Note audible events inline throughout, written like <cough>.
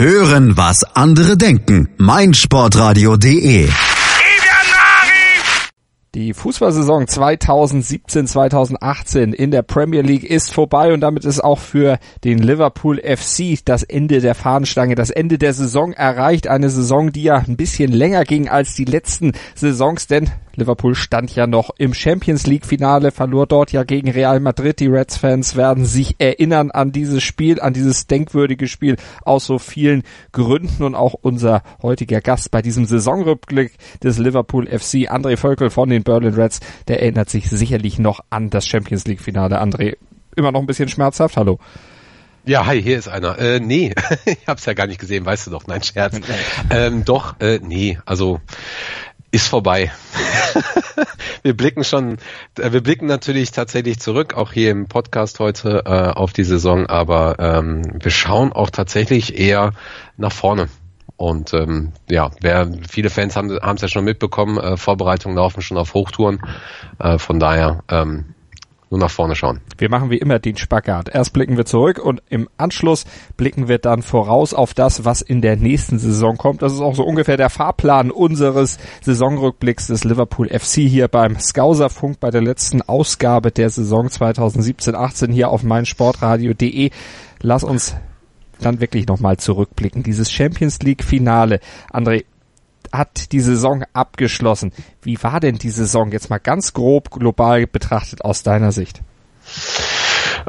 Hören, was andere denken. meinsportradio.de die Fußballsaison 2017-2018 in der Premier League ist vorbei und damit ist auch für den Liverpool FC das Ende der Fahnenstange, das Ende der Saison erreicht. Eine Saison, die ja ein bisschen länger ging als die letzten Saisons, denn Liverpool stand ja noch im Champions League Finale, verlor dort ja gegen Real Madrid. Die Reds-Fans werden sich erinnern an dieses Spiel, an dieses denkwürdige Spiel aus so vielen Gründen und auch unser heutiger Gast bei diesem Saisonrückblick des Liverpool FC, André Völkel von den Berlin Reds, der erinnert sich sicherlich noch an das Champions League Finale. André, immer noch ein bisschen schmerzhaft? Hallo. Ja, hi, hier ist einer. Äh, nee, <laughs> ich hab's ja gar nicht gesehen, weißt du doch, nein, Scherz. <laughs> ähm, doch, äh, nee, also ist vorbei. <laughs> wir blicken schon, äh, wir blicken natürlich tatsächlich zurück, auch hier im Podcast heute äh, auf die Saison, aber ähm, wir schauen auch tatsächlich eher nach vorne. Und ähm, ja, wer, viele Fans haben es ja schon mitbekommen, äh, Vorbereitungen laufen schon auf Hochtouren. Äh, von daher ähm, nur nach vorne schauen. Wir machen wie immer den Spagat. Erst blicken wir zurück und im Anschluss blicken wir dann voraus auf das, was in der nächsten Saison kommt. Das ist auch so ungefähr der Fahrplan unseres Saisonrückblicks des Liverpool FC hier beim Skauserfunk bei der letzten Ausgabe der Saison 2017-18 hier auf meinsportradio.de. Lass uns dann wirklich nochmal zurückblicken. Dieses Champions League Finale. André, hat die Saison abgeschlossen. Wie war denn die Saison jetzt mal ganz grob global betrachtet aus deiner Sicht?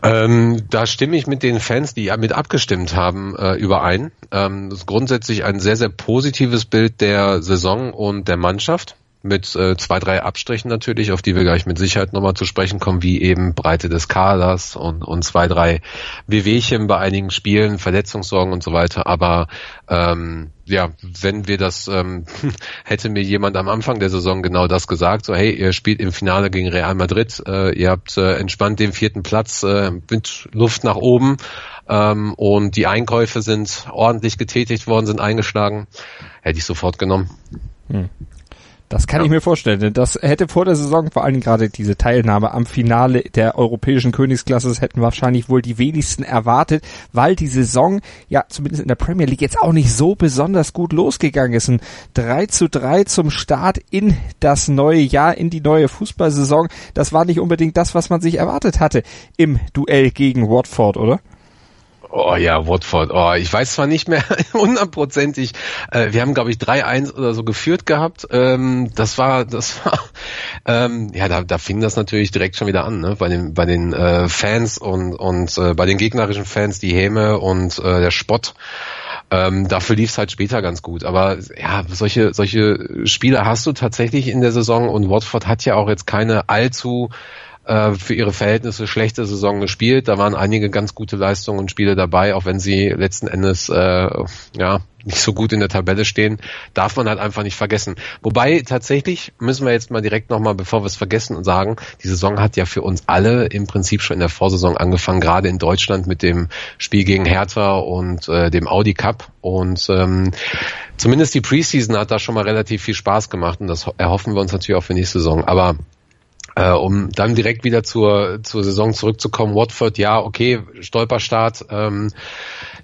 Ähm, da stimme ich mit den Fans, die mit abgestimmt haben, äh, überein. Ähm, das ist grundsätzlich ein sehr, sehr positives Bild der Saison und der Mannschaft mit äh, zwei, drei Abstrichen natürlich, auf die wir gleich mit Sicherheit nochmal zu sprechen kommen, wie eben Breite des Kaders und, und zwei, drei Wehwehchen bei einigen Spielen, Verletzungssorgen und so weiter. Aber ähm, ja, wenn wir das, ähm, <laughs> hätte mir jemand am Anfang der Saison genau das gesagt, so hey, ihr spielt im Finale gegen Real Madrid, äh, ihr habt äh, entspannt den vierten Platz äh, mit Luft nach oben ähm, und die Einkäufe sind ordentlich getätigt worden, sind eingeschlagen, hätte ich sofort genommen. Hm. Das kann ja. ich mir vorstellen. Denn das hätte vor der Saison vor allem gerade diese Teilnahme am Finale der europäischen Königsklasse hätten wahrscheinlich wohl die wenigsten erwartet, weil die Saison ja zumindest in der Premier League jetzt auch nicht so besonders gut losgegangen ist. Ein 3 zu 3 zum Start in das neue Jahr, in die neue Fußballsaison. Das war nicht unbedingt das, was man sich erwartet hatte im Duell gegen Watford, oder? Oh ja, Watford. Oh, ich weiß zwar nicht mehr <laughs> hundertprozentig. Äh, wir haben, glaube ich, 3-1 oder so geführt gehabt. Ähm, das war, das war, ähm, ja, da, da fing das natürlich direkt schon wieder an, ne? Bei den, bei den äh, Fans und und äh, bei den gegnerischen Fans die Häme und äh, der Spott. Ähm, dafür lief es halt später ganz gut. Aber ja, solche, solche Spiele hast du tatsächlich in der Saison und Watford hat ja auch jetzt keine allzu äh, für ihre Verhältnisse schlechte Saison gespielt. Da waren einige ganz gute Leistungen und Spiele dabei, auch wenn sie letzten Endes äh, ja nicht so gut in der Tabelle stehen, darf man halt einfach nicht vergessen. Wobei tatsächlich müssen wir jetzt mal direkt nochmal, bevor wir es vergessen und sagen, die Saison hat ja für uns alle im Prinzip schon in der Vorsaison angefangen, gerade in Deutschland mit dem Spiel gegen Hertha und äh, dem Audi Cup. Und ähm, zumindest die Preseason hat da schon mal relativ viel Spaß gemacht und das erhoffen wir uns natürlich auch für nächste Saison. Aber äh, um dann direkt wieder zur, zur Saison zurückzukommen, Watford, ja, okay, Stolperstart. Ähm,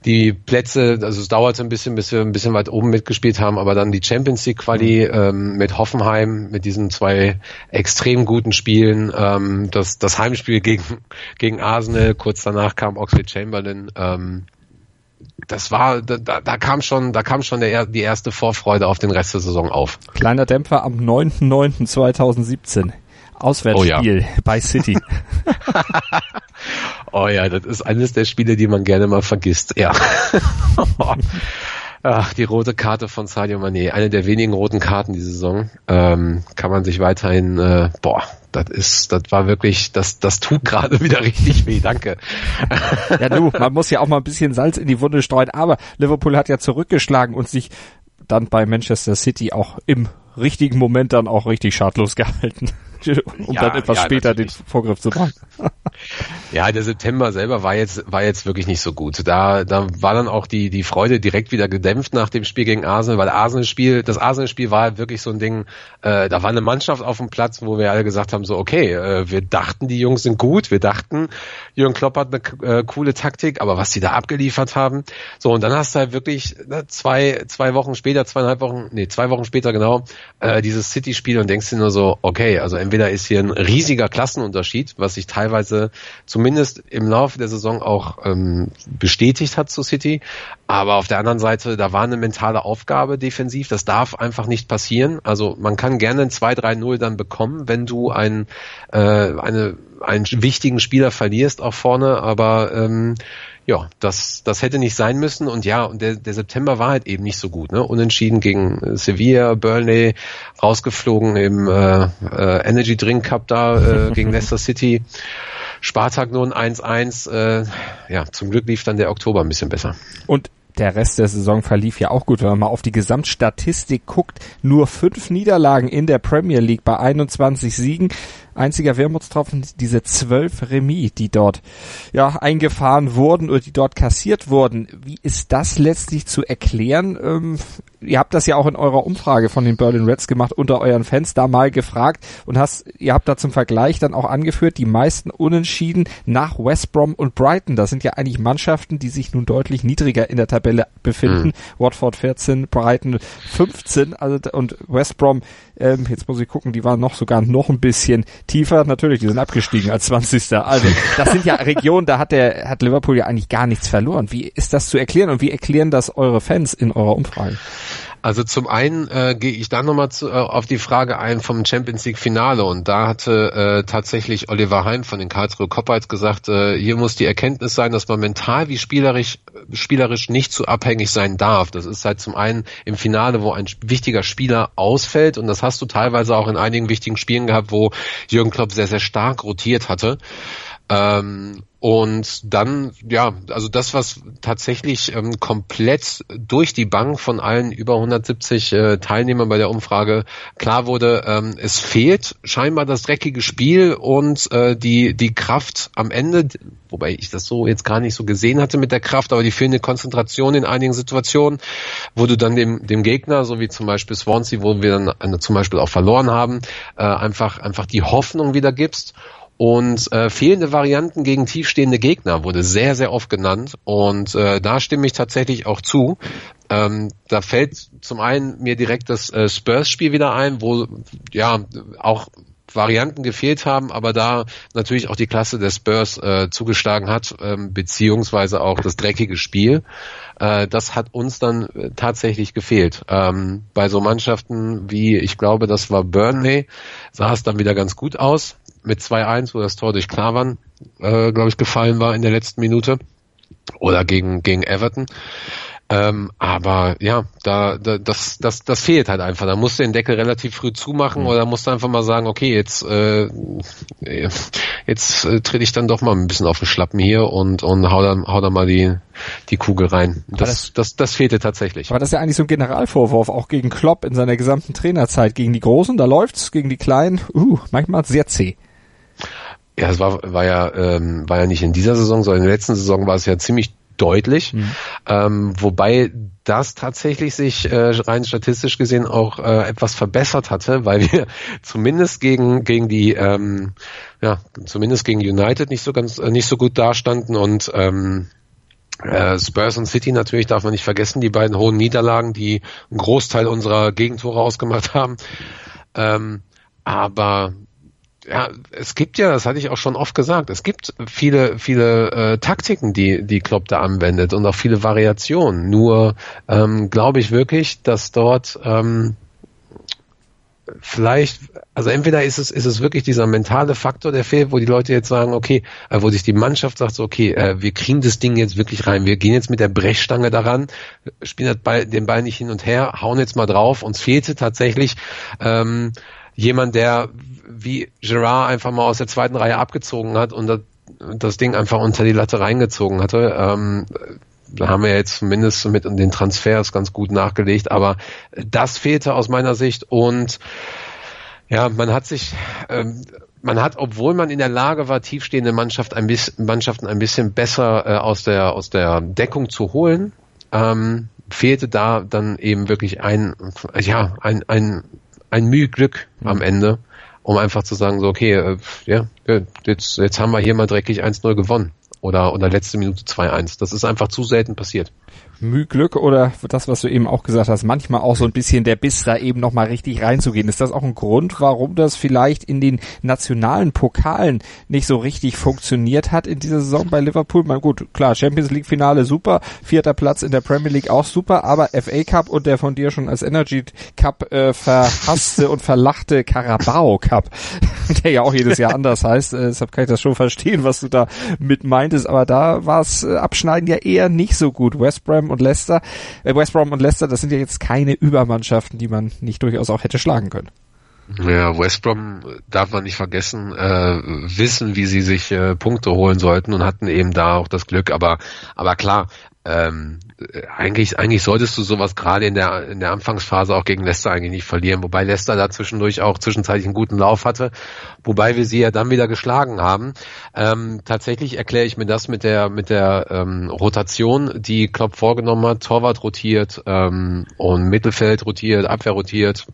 die Plätze, also es dauerte ein bisschen, bis wir ein bisschen weit oben mitgespielt haben, aber dann die Champions League Quali ähm, mit Hoffenheim, mit diesen zwei extrem guten Spielen, ähm, das, das Heimspiel gegen, gegen Arsenal, kurz danach kam Oxley Chamberlain, ähm, das war, da, da kam schon, da kam schon der, die erste Vorfreude auf den Rest der Saison auf. Kleiner Dämpfer am 9.9.2017. Auswärtsspiel oh ja. bei City. <laughs> oh ja, das ist eines der Spiele, die man gerne mal vergisst. Ja. <laughs> Ach, die rote Karte von Sadio Mané, eine der wenigen roten Karten die Saison, ähm, kann man sich weiterhin, äh, boah, das ist, das war wirklich, das, das tut gerade <laughs> wieder richtig weh, danke. Ja, du, man muss ja auch mal ein bisschen Salz in die Wunde streuen, aber Liverpool hat ja zurückgeschlagen und sich dann bei Manchester City auch im richtigen Moment dann auch richtig schadlos gehalten. Um ja, dann etwas ja, später natürlich. den Vorgriff zu machen. ja, der September selber war jetzt, war jetzt wirklich nicht so gut. Da, da war dann auch die, die Freude direkt wieder gedämpft nach dem Spiel gegen Arsenal, weil Arsenal-Spiel, das Arsenal-Spiel war wirklich so ein Ding, äh, da war eine Mannschaft auf dem Platz, wo wir alle gesagt haben, so, okay, äh, wir dachten, die Jungs sind gut, wir dachten, Jürgen Klopp hat eine äh, coole Taktik, aber was die da abgeliefert haben, so, und dann hast du halt wirklich ne, zwei, zwei Wochen später, zweieinhalb Wochen, nee, zwei Wochen später genau, äh, dieses City-Spiel und denkst dir nur so, okay, also entweder ist hier ein riesiger Klassenunterschied, was sich teilweise zumindest im Laufe der Saison auch ähm, bestätigt hat zu City, aber auf der anderen Seite, da war eine mentale Aufgabe defensiv, das darf einfach nicht passieren. Also man kann gerne ein 2-3-0 dann bekommen, wenn du ein, äh, eine, einen wichtigen Spieler verlierst auch vorne, aber ähm, ja, das, das hätte nicht sein müssen und ja, und der, der September war halt eben nicht so gut, ne? Unentschieden gegen Sevilla, Burnley, rausgeflogen im äh, äh, Energy Drink Cup da äh, <laughs> gegen Leicester City. Spartak nur ein 1-1. Äh, ja, zum Glück lief dann der Oktober ein bisschen besser. Und der Rest der Saison verlief ja auch gut. Wenn man mal auf die Gesamtstatistik guckt, nur fünf Niederlagen in der Premier League bei 21 Siegen einziger Wermutstropfen diese zwölf Remis, die dort ja eingefahren wurden oder die dort kassiert wurden. Wie ist das letztlich zu erklären? Ähm, ihr habt das ja auch in eurer Umfrage von den Berlin Reds gemacht, unter euren Fans da mal gefragt und hast, ihr habt da zum Vergleich dann auch angeführt, die meisten Unentschieden nach West Brom und Brighton. Das sind ja eigentlich Mannschaften, die sich nun deutlich niedriger in der Tabelle befinden. Mhm. Watford 14, Brighton 15, also und West Brom, ähm, jetzt muss ich gucken, die waren noch sogar noch ein bisschen tiefer, natürlich, die sind abgestiegen als 20. Also das sind ja <laughs> Regionen, da hat der hat Liverpool ja eigentlich gar nichts verloren. Wie ist das zu erklären und wie erklären das eure Fans in eurer Umfrage? Also zum einen äh, gehe ich dann nochmal äh, auf die Frage ein vom Champions League Finale und da hatte äh, tatsächlich Oliver Hein von den Karlsruhe Coppites gesagt, äh, hier muss die Erkenntnis sein, dass man mental wie spielerisch spielerisch nicht zu abhängig sein darf. Das ist halt zum einen im Finale, wo ein wichtiger Spieler ausfällt und das hast du teilweise auch in einigen wichtigen Spielen gehabt, wo Jürgen Klopp sehr sehr stark rotiert hatte. Ähm, und dann, ja, also das, was tatsächlich ähm, komplett durch die Bank von allen über 170 äh, Teilnehmern bei der Umfrage klar wurde, ähm, es fehlt scheinbar das dreckige Spiel und äh, die, die Kraft am Ende, wobei ich das so jetzt gar nicht so gesehen hatte mit der Kraft, aber die fehlende Konzentration in einigen Situationen, wo du dann dem, dem Gegner, so wie zum Beispiel Swansea, wo wir dann äh, zum Beispiel auch verloren haben, äh, einfach, einfach die Hoffnung wieder gibst und äh, fehlende Varianten gegen tiefstehende Gegner wurde sehr, sehr oft genannt. Und äh, da stimme ich tatsächlich auch zu. Ähm, da fällt zum einen mir direkt das äh, Spurs-Spiel wieder ein, wo ja auch Varianten gefehlt haben, aber da natürlich auch die Klasse der Spurs äh, zugeschlagen hat, ähm, beziehungsweise auch das dreckige Spiel. Äh, das hat uns dann äh, tatsächlich gefehlt. Ähm, bei so Mannschaften wie, ich glaube, das war Burnley, sah es dann wieder ganz gut aus mit 2-1, wo das Tor durch Klavan, äh, glaube ich, gefallen war in der letzten Minute. Oder gegen, gegen Everton. Ähm, aber ja, da, da das, das, das fehlt halt einfach. Da musst du den Deckel relativ früh zumachen mhm. oder musst du einfach mal sagen, okay, jetzt, äh, jetzt äh, trete ich dann doch mal ein bisschen auf den Schlappen hier und, und hau da, hau da mal die, die Kugel rein. Das, das, das, das fehlte tatsächlich. Aber das ist ja eigentlich so ein Generalvorwurf, auch gegen Klopp in seiner gesamten Trainerzeit. Gegen die Großen, da läuft's, gegen die Kleinen, uh, manchmal sehr zäh. Ja, es war, war ja, ähm, war ja nicht in dieser Saison, sondern in der letzten Saison war es ja ziemlich deutlich, mhm. ähm, wobei das tatsächlich sich äh, rein statistisch gesehen auch äh, etwas verbessert hatte, weil wir <laughs> zumindest gegen gegen die ähm, ja zumindest gegen United nicht so ganz äh, nicht so gut dastanden und ähm, äh, Spurs und City natürlich darf man nicht vergessen, die beiden hohen Niederlagen, die einen Großteil unserer Gegentore ausgemacht haben. Ähm, aber ja, es gibt ja, das hatte ich auch schon oft gesagt, es gibt viele, viele äh, Taktiken, die die Klopp da anwendet und auch viele Variationen. Nur ähm, glaube ich wirklich, dass dort ähm, vielleicht, also entweder ist es, ist es wirklich dieser mentale Faktor, der fehlt, wo die Leute jetzt sagen, okay, äh, wo sich die Mannschaft sagt, so, okay, äh, wir kriegen das Ding jetzt wirklich rein, wir gehen jetzt mit der Brechstange daran, spielen Ball, den Ball nicht hin und her, hauen jetzt mal drauf. Uns fehlte tatsächlich ähm, jemand, der wie Gerard einfach mal aus der zweiten Reihe abgezogen hat und das, das Ding einfach unter die Latte reingezogen hatte. Ähm, da haben wir jetzt zumindest mit den Transfers ganz gut nachgelegt, aber das fehlte aus meiner Sicht und Ja, man hat sich, ähm, man hat, obwohl man in der Lage war, tiefstehende Mannschaft ein bisschen, Mannschaften ein bisschen besser äh, aus der aus der Deckung zu holen, ähm, fehlte da dann eben wirklich ein, ja, ein ein ein Mühe Glück mhm. am Ende, um einfach zu sagen so okay, äh, ja, jetzt jetzt haben wir hier mal dreckig 1-0 gewonnen oder oder letzte Minute 2-1. Das ist einfach zu selten passiert. Mühglück oder das, was du eben auch gesagt hast, manchmal auch so ein bisschen der Biss, da eben nochmal richtig reinzugehen. Ist das auch ein Grund, warum das vielleicht in den nationalen Pokalen nicht so richtig funktioniert hat in dieser Saison bei Liverpool? Man, gut, klar, Champions League Finale super, vierter Platz in der Premier League auch super, aber FA Cup und der von dir schon als Energy Cup äh, verhasste und verlachte Carabao Cup, <laughs> der ja auch jedes Jahr anders heißt, äh, deshalb kann ich das schon verstehen, was du da mit meintest, aber da war es äh, Abschneiden ja eher nicht so gut. West Brom und Leicester, äh, West Brom und Leicester, das sind ja jetzt keine Übermannschaften, die man nicht durchaus auch hätte schlagen können. Ja, West Brom darf man nicht vergessen, äh, wissen, wie sie sich äh, Punkte holen sollten und hatten eben da auch das Glück. Aber, aber klar, ähm, eigentlich, eigentlich solltest du sowas gerade in der, in der Anfangsphase auch gegen Leicester eigentlich nicht verlieren, wobei Leicester da zwischendurch auch zwischenzeitlich einen guten Lauf hatte, wobei wir sie ja dann wieder geschlagen haben. Ähm, tatsächlich erkläre ich mir das mit der, mit der ähm, Rotation, die Klopp vorgenommen hat, Torwart rotiert ähm, und Mittelfeld rotiert, Abwehr rotiert,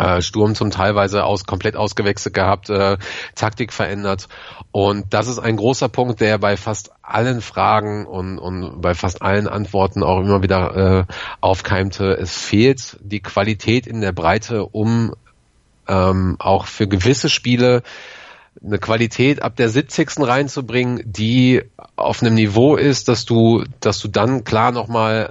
äh, Sturm zum teilweise aus, komplett ausgewechselt gehabt, äh, Taktik verändert. Und das ist ein großer Punkt, der bei fast allen Fragen und, und bei fast allen Antworten auch immer wieder äh, aufkeimte. Es fehlt die Qualität in der Breite, um ähm, auch für gewisse Spiele eine Qualität ab der 70. reinzubringen, die auf einem Niveau ist, dass du, dass du dann klar nochmal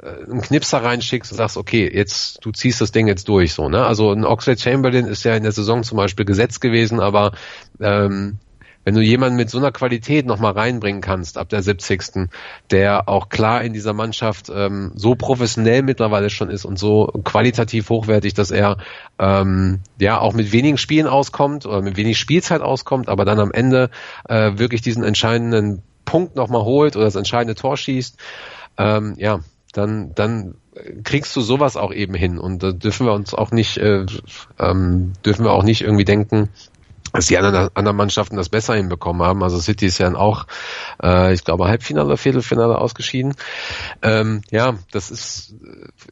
äh, einen Knipser reinschickst und sagst, okay, jetzt, du ziehst das Ding jetzt durch, so, ne? Also ein Oxlade Chamberlain ist ja in der Saison zum Beispiel gesetzt gewesen, aber ähm, wenn du jemanden mit so einer Qualität nochmal reinbringen kannst ab der 70. der auch klar in dieser Mannschaft ähm, so professionell mittlerweile schon ist und so qualitativ hochwertig, dass er ähm, ja auch mit wenigen Spielen auskommt oder mit wenig Spielzeit auskommt, aber dann am Ende äh, wirklich diesen entscheidenden Punkt nochmal holt oder das entscheidende Tor schießt, ähm, ja, dann, dann kriegst du sowas auch eben hin und da dürfen wir uns auch nicht, äh, ähm, dürfen wir auch nicht irgendwie denken, dass die anderen, anderen Mannschaften das besser hinbekommen haben. Also City ist ja auch, äh, ich glaube, Halbfinale Viertelfinale ausgeschieden. Ähm, ja, das ist,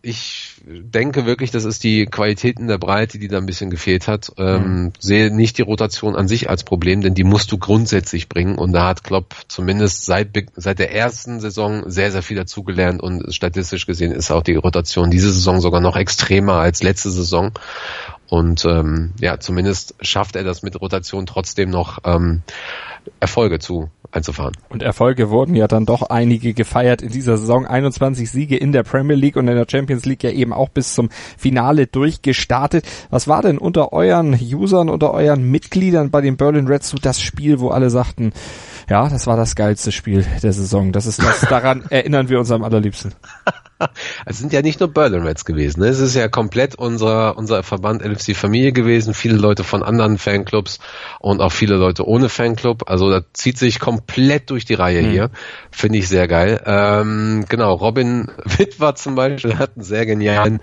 ich denke wirklich, das ist die Qualität in der Breite, die da ein bisschen gefehlt hat. Ähm, mhm. Sehe nicht die Rotation an sich als Problem, denn die musst du grundsätzlich bringen. Und da hat Klopp zumindest seit, seit der ersten Saison sehr, sehr viel dazugelernt und statistisch gesehen ist auch die Rotation diese Saison sogar noch extremer als letzte Saison. Und ähm, ja, zumindest schafft er das mit Rotation trotzdem noch ähm, Erfolge zu einzufahren. Und Erfolge wurden ja dann doch einige gefeiert in dieser Saison. 21 Siege in der Premier League und in der Champions League ja eben auch bis zum Finale durchgestartet. Was war denn unter euren Usern, unter euren Mitgliedern bei den Berlin Reds so das Spiel, wo alle sagten, ja, das war das geilste Spiel der Saison. Das ist das, daran <laughs> erinnern wir uns am allerliebsten. <laughs> Es sind ja nicht nur Berlin Reds gewesen. Ne? Es ist ja komplett unser, unser Verband LFC Familie gewesen. Viele Leute von anderen Fanclubs und auch viele Leute ohne Fanclub. Also da zieht sich komplett durch die Reihe mhm. hier. Finde ich sehr geil. Ähm, genau, Robin <laughs> Witwer zum Beispiel hat einen sehr genialen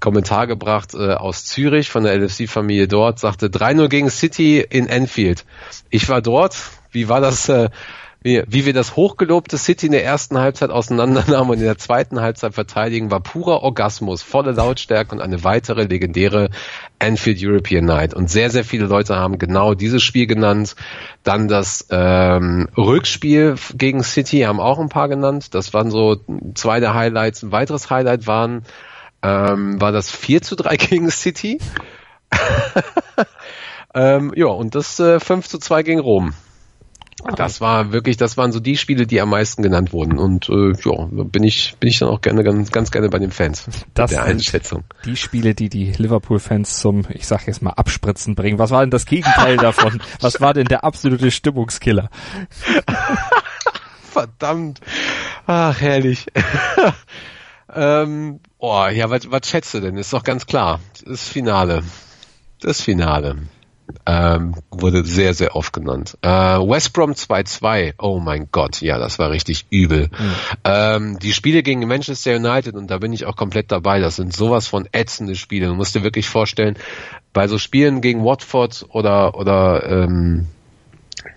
Kommentar gebracht äh, aus Zürich von der LFC Familie dort. Sagte 3-0 gegen City in Enfield. Ich war dort. Wie war das? Äh, wie, wie wir das hochgelobte City in der ersten Halbzeit auseinandernahmen und in der zweiten Halbzeit verteidigen, war purer Orgasmus, volle Lautstärke und eine weitere legendäre Anfield European Night. Und sehr, sehr viele Leute haben genau dieses Spiel genannt. Dann das ähm, Rückspiel gegen City haben auch ein paar genannt. Das waren so zwei der Highlights. Ein weiteres Highlight waren, ähm, war das 4 zu 3 <laughs> gegen City. <laughs> ähm, ja, und das äh, 5 zu 2 gegen Rom. <laughs> Das war wirklich, das waren so die Spiele, die am meisten genannt wurden. Und äh, ja, bin ich, bin ich dann auch gerne ganz, ganz gerne bei den Fans. Das der Einschätzung. Die Spiele, die die Liverpool-Fans zum, ich sag jetzt mal, Abspritzen bringen. Was war denn das Gegenteil davon? <laughs> Was war denn der absolute Stimmungskiller? <laughs> Verdammt. Ach, herrlich. ähm, oh, ja, was, was schätzt du denn? Ist doch ganz klar. Das Finale. Das Finale. Ähm, wurde sehr, sehr oft genannt. Äh, West Brom 2-2, oh mein Gott, ja, das war richtig übel. Mhm. Ähm, die Spiele gegen Manchester United, und da bin ich auch komplett dabei, das sind sowas von ätzende Spiele. Du musst dir wirklich vorstellen, bei so Spielen gegen Watford oder, oder ähm,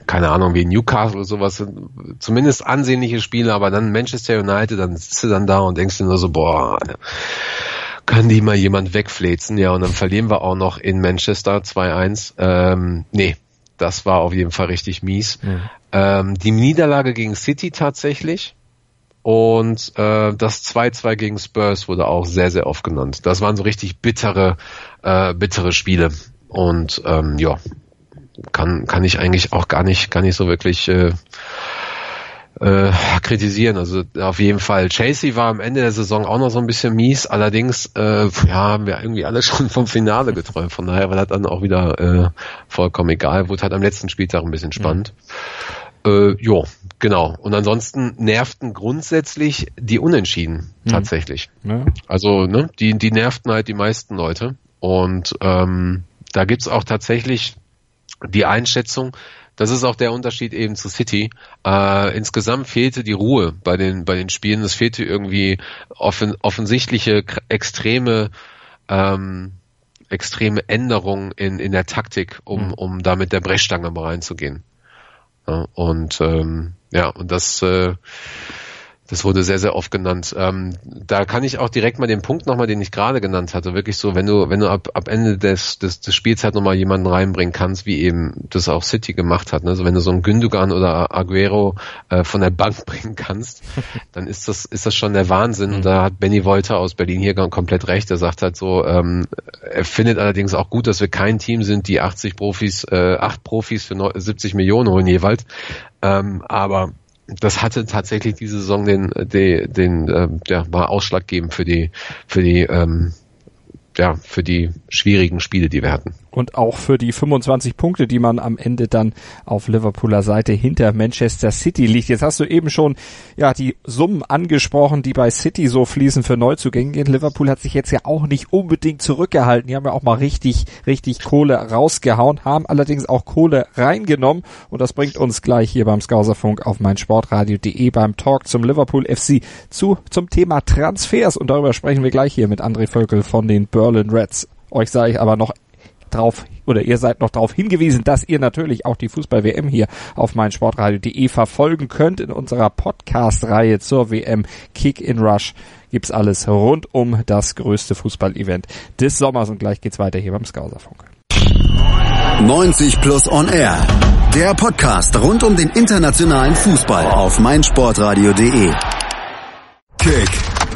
keine Ahnung, wie Newcastle oder sowas, zumindest ansehnliche Spiele, aber dann Manchester United, dann sitzt du dann da und denkst dir nur so, boah, kann die mal jemand wegfläzen, ja, und dann verlieren wir auch noch in Manchester 2-1. Ähm, nee, das war auf jeden Fall richtig mies. Mhm. Ähm, die Niederlage gegen City tatsächlich und äh, das 2-2 gegen Spurs wurde auch sehr, sehr oft genannt. Das waren so richtig bittere, äh, bittere Spiele. Und ähm, ja, kann, kann ich eigentlich auch gar nicht, gar nicht so wirklich äh, äh, kritisieren. Also auf jeden Fall. Chasey war am Ende der Saison auch noch so ein bisschen mies. Allerdings äh, ja, haben wir irgendwie alle <laughs> schon vom Finale geträumt. Von daher war das dann auch wieder äh, vollkommen egal. Wurde halt am letzten Spieltag ein bisschen spannend. Mhm. Äh, jo, genau. Und ansonsten nervten grundsätzlich die Unentschieden mhm. tatsächlich. Ja. Also ne, die, die nervten halt die meisten Leute. Und ähm, da gibt's auch tatsächlich die Einschätzung, das ist auch der Unterschied eben zu City. Äh, insgesamt fehlte die Ruhe bei den bei den Spielen. Es fehlte irgendwie offen, offensichtliche extreme ähm, extreme Änderungen in in der Taktik, um mhm. um da mit der Brechstange mal reinzugehen. Ja, und ähm, ja und das äh, das wurde sehr, sehr oft genannt. Ähm, da kann ich auch direkt mal den Punkt nochmal, den ich gerade genannt hatte, wirklich so, wenn du, wenn du ab, ab Ende des, des, des Spiels halt nochmal jemanden reinbringen kannst, wie eben das auch City gemacht hat, ne? also wenn du so einen Gündogan oder Aguero äh, von der Bank <laughs> bringen kannst, dann ist das, ist das schon der Wahnsinn. Und da hat Benny Wolter aus Berlin hier komplett recht. Er sagt halt so, ähm, er findet allerdings auch gut, dass wir kein Team sind, die 80 Profis, äh, 8 Profis für 70 Millionen holen jeweils. Ähm, aber das hatte tatsächlich diese Saison den, den, den äh, ja, war ausschlaggebend für die, für die, ähm, ja, für die schwierigen Spiele, die wir hatten und auch für die 25 Punkte, die man am Ende dann auf Liverpooler Seite hinter Manchester City liegt. Jetzt hast du eben schon ja die Summen angesprochen, die bei City so fließen für Neuzugänge. Liverpool hat sich jetzt ja auch nicht unbedingt zurückgehalten. Die haben ja auch mal richtig richtig Kohle rausgehauen, haben allerdings auch Kohle reingenommen und das bringt uns gleich hier beim Skauserfunk auf meinsportradio.de beim Talk zum Liverpool FC zu zum Thema Transfers und darüber sprechen wir gleich hier mit André Völkel von den Berlin Reds. Euch sage ich aber noch drauf oder ihr seid noch darauf hingewiesen, dass ihr natürlich auch die Fußball-WM hier auf meinsportradio.de verfolgen könnt. In unserer Podcast-Reihe zur WM Kick in Rush gibt's alles rund um das größte Fußball-Event des Sommers und gleich geht's weiter hier beim Skauserfunk. 90 Plus On Air. Der Podcast rund um den internationalen Fußball auf meinsportradio.de. Kick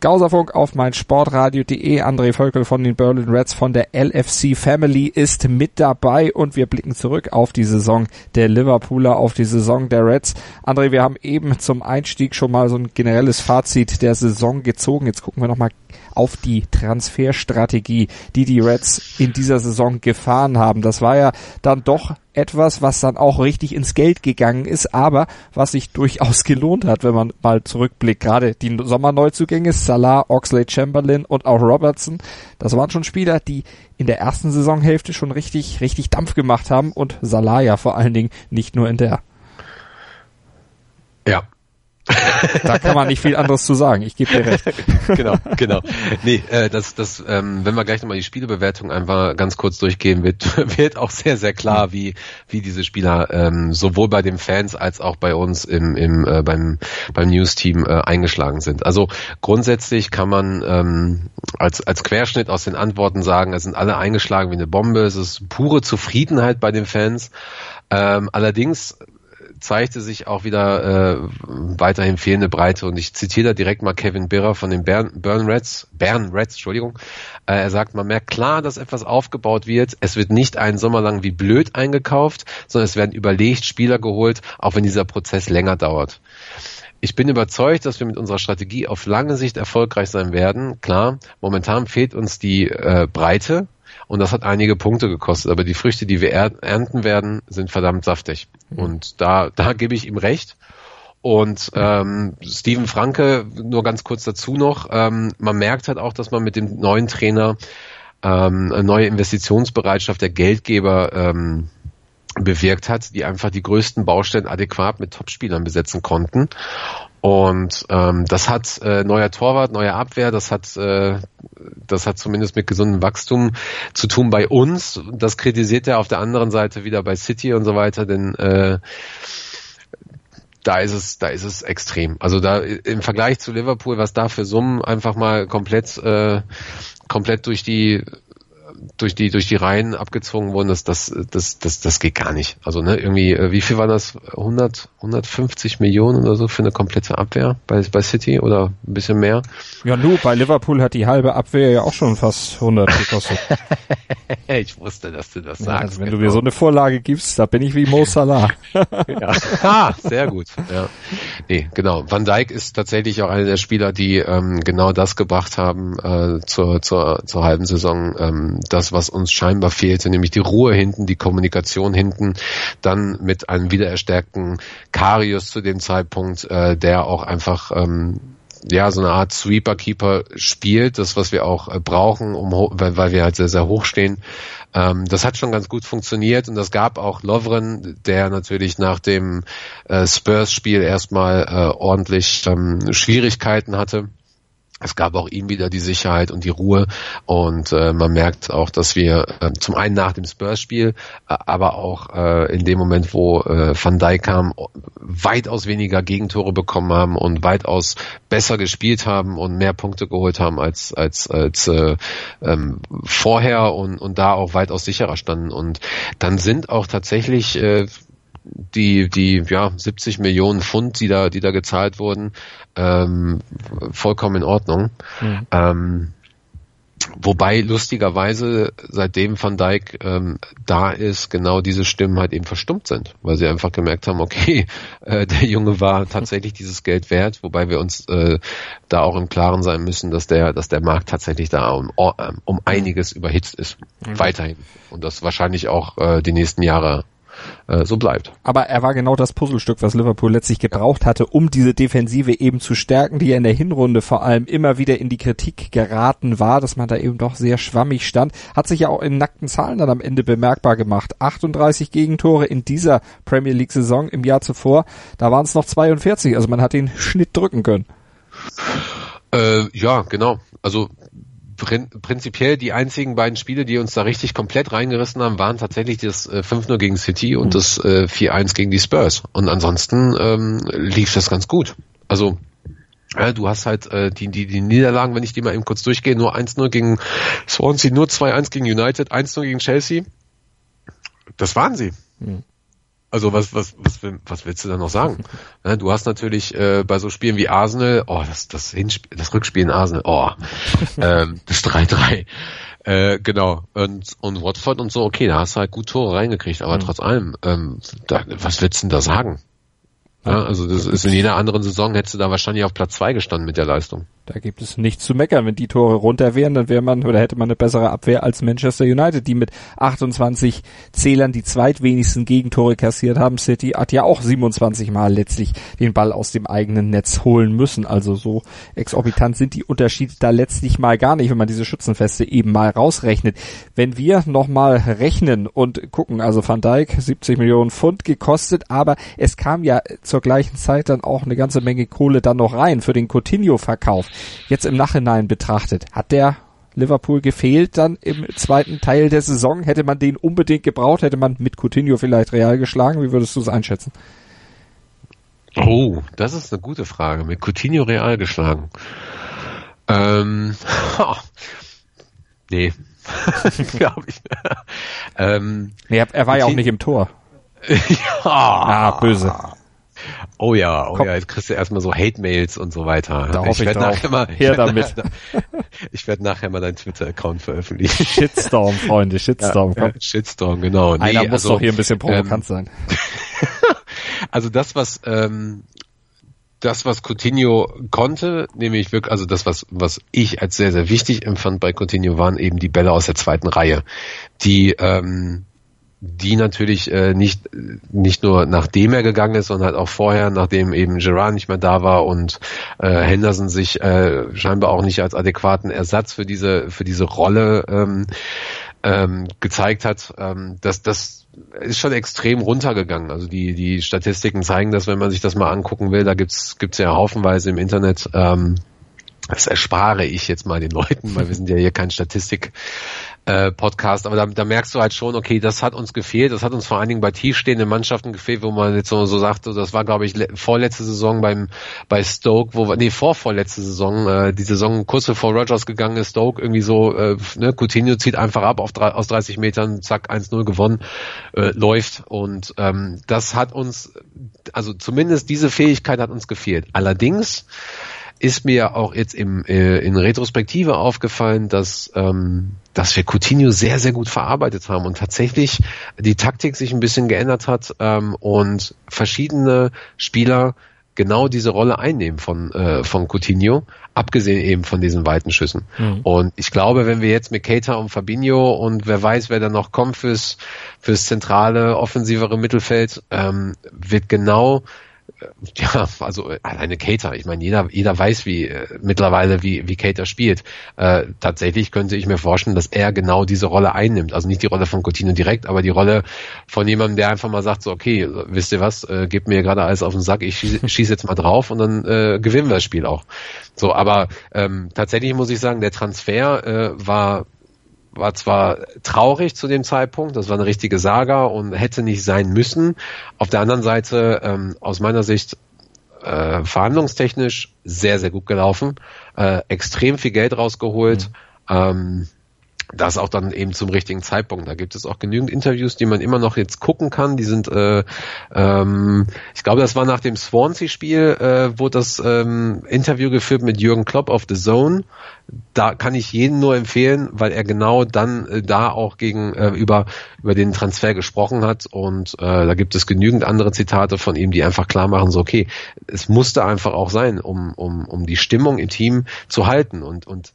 Gauserfunk auf mein Sportradio.de. André Völkel von den Berlin Reds von der LFC Family ist mit dabei und wir blicken zurück auf die Saison der Liverpooler, auf die Saison der Reds. André, wir haben eben zum Einstieg schon mal so ein generelles Fazit der Saison gezogen. Jetzt gucken wir nochmal auf die Transferstrategie, die die Reds in dieser Saison gefahren haben. Das war ja dann doch etwas, was dann auch richtig ins Geld gegangen ist, aber was sich durchaus <laughs> gelohnt hat, wenn man mal zurückblickt. Gerade die Sommerneuzugänge, Salah, Oxley Chamberlain und auch Robertson, das waren schon Spieler, die in der ersten Saisonhälfte schon richtig, richtig Dampf gemacht haben und Salah ja vor allen Dingen nicht nur in der. Ja, da kann man nicht viel anderes zu sagen. Ich gebe dir recht. <laughs> genau, genau. Nee, äh, das, das, ähm, wenn wir gleich nochmal die Spielebewertung einfach ganz kurz durchgehen, wird, <laughs> wird auch sehr, sehr klar, wie, wie diese Spieler ähm, sowohl bei den Fans als auch bei uns im, im äh, beim, beim News-Team äh, eingeschlagen sind. Also grundsätzlich kann man ähm, als, als Querschnitt aus den Antworten sagen, es sind alle eingeschlagen wie eine Bombe, es ist pure Zufriedenheit bei den Fans. Ähm, allerdings zeigte sich auch wieder äh, weiterhin fehlende Breite. Und ich zitiere da direkt mal Kevin Birrer von den Bern, Bern Reds, Bern Reds, Entschuldigung. Äh, er sagt, man merkt klar, dass etwas aufgebaut wird. Es wird nicht einen Sommer lang wie blöd eingekauft, sondern es werden überlegt Spieler geholt, auch wenn dieser Prozess länger dauert. Ich bin überzeugt, dass wir mit unserer Strategie auf lange Sicht erfolgreich sein werden. Klar, momentan fehlt uns die äh, Breite, und das hat einige Punkte gekostet. Aber die Früchte, die wir ernten werden, sind verdammt saftig. Mhm. Und da, da gebe ich ihm recht. Und ähm, Steven Franke, nur ganz kurz dazu noch, ähm, man merkt halt auch, dass man mit dem neuen Trainer ähm, eine neue Investitionsbereitschaft der Geldgeber ähm, bewirkt hat, die einfach die größten Baustellen adäquat mit Topspielern besetzen konnten. Und ähm, das hat äh, neuer Torwart, neue Abwehr, das hat äh, das hat zumindest mit gesundem Wachstum zu tun bei uns. Das kritisiert er auf der anderen Seite wieder bei City und so weiter, denn äh, da ist es, da ist es extrem. Also da im Vergleich zu Liverpool, was da für Summen einfach mal komplett, äh, komplett durch die durch die durch die Reihen abgezwungen wurden, das das das das das geht gar nicht. Also ne, irgendwie äh, wie viel war das 100 150 Millionen oder so für eine komplette Abwehr bei bei City oder ein bisschen mehr? Ja, nur bei Liverpool hat die halbe Abwehr ja auch schon fast 100 gekostet. <laughs> ich wusste, dass du das sagst. also wenn genau. du mir so eine Vorlage gibst, da bin ich wie Mo Salah. <laughs> ja. Ah, sehr gut. Ja. Nee, genau. Van Dijk ist tatsächlich auch einer der Spieler, die ähm, genau das gebracht haben äh, zur zur zur halben Saison ähm, das, was uns scheinbar fehlte, nämlich die Ruhe hinten, die Kommunikation hinten, dann mit einem wiedererstärkten Karius zu dem Zeitpunkt, äh, der auch einfach ähm, ja, so eine Art Sweeper-Keeper spielt, das, was wir auch äh, brauchen, um, weil, weil wir halt sehr, sehr hoch stehen. Ähm, das hat schon ganz gut funktioniert und das gab auch Lovren, der natürlich nach dem äh, Spurs-Spiel erstmal äh, ordentlich ähm, Schwierigkeiten hatte es gab auch ihm wieder die Sicherheit und die Ruhe. Und äh, man merkt auch, dass wir äh, zum einen nach dem Spurs-Spiel, äh, aber auch äh, in dem Moment, wo äh, Van Dijk kam, weitaus weniger Gegentore bekommen haben und weitaus besser gespielt haben und mehr Punkte geholt haben als als als äh, ähm, vorher und und da auch weitaus sicherer standen. Und dann sind auch tatsächlich äh, die, die ja, 70 Millionen Pfund, die da, die da gezahlt wurden, ähm, vollkommen in Ordnung. Mhm. Ähm, wobei lustigerweise, seitdem Van Dijk ähm, da ist, genau diese Stimmen halt eben verstummt sind, weil sie einfach gemerkt haben, okay, <laughs> äh, der Junge war tatsächlich dieses Geld wert, wobei wir uns äh, da auch im Klaren sein müssen, dass der, dass der Markt tatsächlich da um, um einiges überhitzt ist. Mhm. Weiterhin. Und das wahrscheinlich auch äh, die nächsten Jahre äh, so bleibt. Aber er war genau das Puzzlestück, was Liverpool letztlich gebraucht hatte, um diese Defensive eben zu stärken, die ja in der Hinrunde vor allem immer wieder in die Kritik geraten war, dass man da eben doch sehr schwammig stand. Hat sich ja auch in nackten Zahlen dann am Ende bemerkbar gemacht. 38 Gegentore in dieser Premier League Saison im Jahr zuvor, da waren es noch 42, also man hat den Schnitt drücken können. Äh, ja, genau. Also prin prinzipiell die einzigen beiden Spiele, die uns da richtig komplett reingerissen haben, waren tatsächlich das äh, 5-0 gegen City und mhm. das äh, 4-1 gegen die Spurs. Und ansonsten ähm, lief das ganz gut. Also ja, du hast halt äh, die, die, die Niederlagen, wenn ich die mal eben kurz durchgehe, nur 1-0 gegen Swansea, nur 2-1 gegen United, 1-0 gegen Chelsea. Das waren sie. Mhm. Also was, was, was, was willst du da noch sagen? <laughs> Du hast natürlich äh, bei so Spielen wie Arsenal, oh, das, das, Hinspiel, das Rückspiel in Arsenal, oh, <laughs> ähm, das 3-3. Äh, genau. Und, und Watford und so, okay, da hast du halt gut Tore reingekriegt, aber mhm. trotz allem, ähm, da, was willst du denn da sagen? Ja, also das ist in jeder anderen Saison hättest du da wahrscheinlich auf Platz zwei gestanden mit der Leistung. Da gibt es nichts zu meckern. Wenn die Tore runter wären, dann wäre man oder hätte man eine bessere Abwehr als Manchester United, die mit 28 Zählern die zweitwenigsten Gegentore kassiert haben. City hat ja auch 27 Mal letztlich den Ball aus dem eigenen Netz holen müssen. Also so exorbitant sind die Unterschiede da letztlich mal gar nicht, wenn man diese Schützenfeste eben mal rausrechnet. Wenn wir nochmal rechnen und gucken, also Van Dijk 70 Millionen Pfund gekostet, aber es kam ja zur gleichen Zeit dann auch eine ganze Menge Kohle dann noch rein für den Coutinho-Verkauf. Jetzt im Nachhinein betrachtet, hat der Liverpool gefehlt dann im zweiten Teil der Saison? Hätte man den unbedingt gebraucht? Hätte man mit Coutinho vielleicht real geschlagen? Wie würdest du es einschätzen? Oh, das ist eine gute Frage. Mit Coutinho real geschlagen. Ähm, oh, <laughs> nee, <laughs> glaube ich. ähm, nee, er, er war Coutinho, ja auch nicht im Tor. ja. <laughs> Ah, böse. Oh ja, oh Komm. ja, jetzt kriegst du erstmal so Hate-Mails und so weiter. Da ich, ich werde nachher mal, Her damit. <laughs> ich werde nachher mal deinen Twitter-Account veröffentlichen. Shitstorm, Freunde, Shitstorm. Ja, ja, Shitstorm, genau. Nee, Einer muss also, doch hier ein bisschen provokant ähm, sein. <laughs> also das, was ähm, das, was Coutinho konnte, nämlich wirklich, also das, was, was ich als sehr, sehr wichtig empfand bei Coutinho, waren eben die Bälle aus der zweiten Reihe, die ähm, die natürlich äh, nicht nicht nur nachdem er gegangen ist, sondern halt auch vorher, nachdem eben Gerard nicht mehr da war und äh, Henderson sich äh, scheinbar auch nicht als adäquaten Ersatz für diese für diese Rolle ähm, ähm, gezeigt hat, ähm, dass das ist schon extrem runtergegangen. Also die die Statistiken zeigen das, wenn man sich das mal angucken will. Da gibt's gibt's ja haufenweise im Internet. Ähm, das erspare ich jetzt mal den Leuten, weil wir sind ja hier kein Statistik äh, aber da, da merkst du halt schon, okay, das hat uns gefehlt, das hat uns vor allen Dingen bei tiefstehenden Mannschaften gefehlt, wo man jetzt so, so sagt, das war glaube ich vorletzte Saison beim bei Stoke, wo nee, vorvorletzte Saison, äh, die Saison kurz bevor Rogers gegangen ist, Stoke irgendwie so, äh, ne, Coutinho zieht einfach ab auf drei, aus 30 Metern, zack, 1-0 gewonnen, äh, läuft. Und ähm, das hat uns, also zumindest diese Fähigkeit hat uns gefehlt. Allerdings ist mir auch jetzt im, äh, in Retrospektive aufgefallen, dass, ähm, dass wir Coutinho sehr, sehr gut verarbeitet haben und tatsächlich die Taktik sich ein bisschen geändert hat ähm, und verschiedene Spieler genau diese Rolle einnehmen von, äh, von Coutinho, abgesehen eben von diesen weiten Schüssen. Mhm. Und ich glaube, wenn wir jetzt mit Keita und Fabinho und wer weiß, wer da noch kommt fürs, fürs zentrale, offensivere Mittelfeld, ähm, wird genau ja, also alleine Cater. Ich meine, jeder, jeder weiß, wie äh, mittlerweile, wie, wie Cater spielt. Äh, tatsächlich könnte ich mir vorstellen, dass er genau diese Rolle einnimmt. Also nicht die Rolle von Coutinho direkt, aber die Rolle von jemandem, der einfach mal sagt, so, okay, wisst ihr was, äh, gebt mir gerade alles auf den Sack, ich schieße <laughs> schieß jetzt mal drauf und dann äh, gewinnen wir das Spiel auch. So, aber ähm, tatsächlich muss ich sagen, der Transfer äh, war war zwar traurig zu dem Zeitpunkt, das war eine richtige Saga und hätte nicht sein müssen. Auf der anderen Seite, ähm, aus meiner Sicht, äh, verhandlungstechnisch sehr, sehr gut gelaufen, äh, extrem viel Geld rausgeholt. Mhm. Ähm, das auch dann eben zum richtigen Zeitpunkt. Da gibt es auch genügend Interviews, die man immer noch jetzt gucken kann. Die sind, äh, ähm, ich glaube, das war nach dem Swansea-Spiel, äh, wurde das ähm, Interview geführt mit Jürgen Klopp auf The Zone. Da kann ich jeden nur empfehlen, weil er genau dann äh, da auch gegen äh, über über den Transfer gesprochen hat und äh, da gibt es genügend andere Zitate von ihm, die einfach klar machen, so okay, es musste einfach auch sein, um um um die Stimmung im Team zu halten und und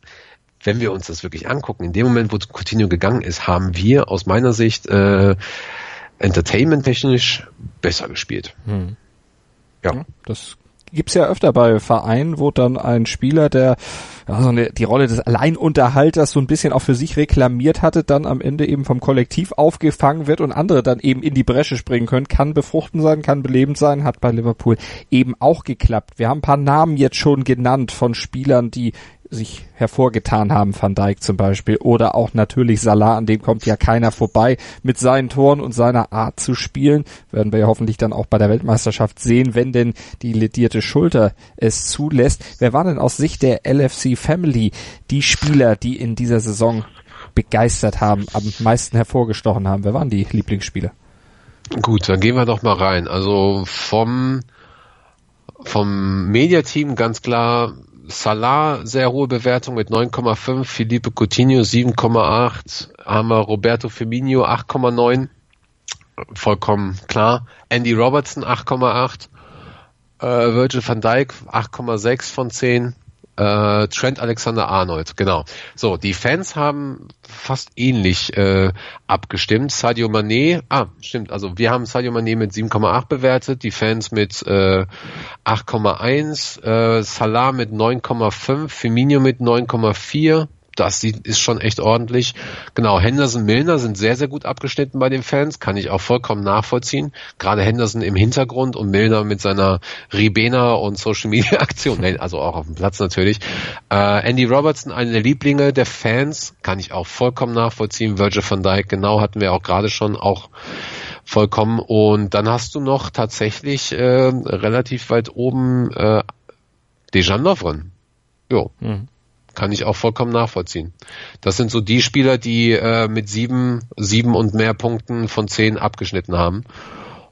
wenn wir uns das wirklich angucken, in dem Moment, wo Coutinho gegangen ist, haben wir aus meiner Sicht äh, entertainment-technisch besser gespielt. Hm. Ja. ja. Das gibt's ja öfter bei Vereinen, wo dann ein Spieler, der ja, so eine, die Rolle des Alleinunterhalters so ein bisschen auch für sich reklamiert hatte, dann am Ende eben vom Kollektiv aufgefangen wird und andere dann eben in die Bresche springen können. Kann befruchten sein, kann belebend sein, hat bei Liverpool eben auch geklappt. Wir haben ein paar Namen jetzt schon genannt von Spielern, die sich hervorgetan haben, Van Dijk zum Beispiel, oder auch natürlich Salah, an dem kommt ja keiner vorbei, mit seinen Toren und seiner Art zu spielen, werden wir ja hoffentlich dann auch bei der Weltmeisterschaft sehen, wenn denn die ledierte Schulter es zulässt. Wer war denn aus Sicht der LFC Family die Spieler, die in dieser Saison begeistert haben, am meisten hervorgestochen haben? Wer waren die Lieblingsspieler? Gut, dann gehen wir doch mal rein. Also vom vom Mediateam ganz klar Salah sehr hohe Bewertung mit 9,5, Felipe Coutinho 7,8, haben wir Roberto Firmino 8,9, vollkommen klar. Andy Robertson 8,8, äh, Virgil van Dijk 8,6 von 10, äh, Trent Alexander Arnold, genau. So, die Fans haben fast ähnlich äh, abgestimmt. Sadio Mané, ah, stimmt, also wir haben Sadio Mané mit 7,8 bewertet, die Fans mit äh, 8,1, äh, Salah mit 9,5, Firmino mit 9,4, das ist schon echt ordentlich. Genau, Henderson, Milner sind sehr, sehr gut abgeschnitten bei den Fans, kann ich auch vollkommen nachvollziehen. Gerade Henderson im Hintergrund und Milner mit seiner Ribena und Social Media Aktion, also auch auf dem Platz natürlich. Äh, Andy Robertson, eine der Lieblinge der Fans, kann ich auch vollkommen nachvollziehen. Virgil van Dijk, genau, hatten wir auch gerade schon auch vollkommen. Und dann hast du noch tatsächlich äh, relativ weit oben äh, Dejan Lovren. Jo. Mhm kann ich auch vollkommen nachvollziehen. Das sind so die Spieler, die äh, mit sieben, sieben und mehr Punkten von zehn abgeschnitten haben.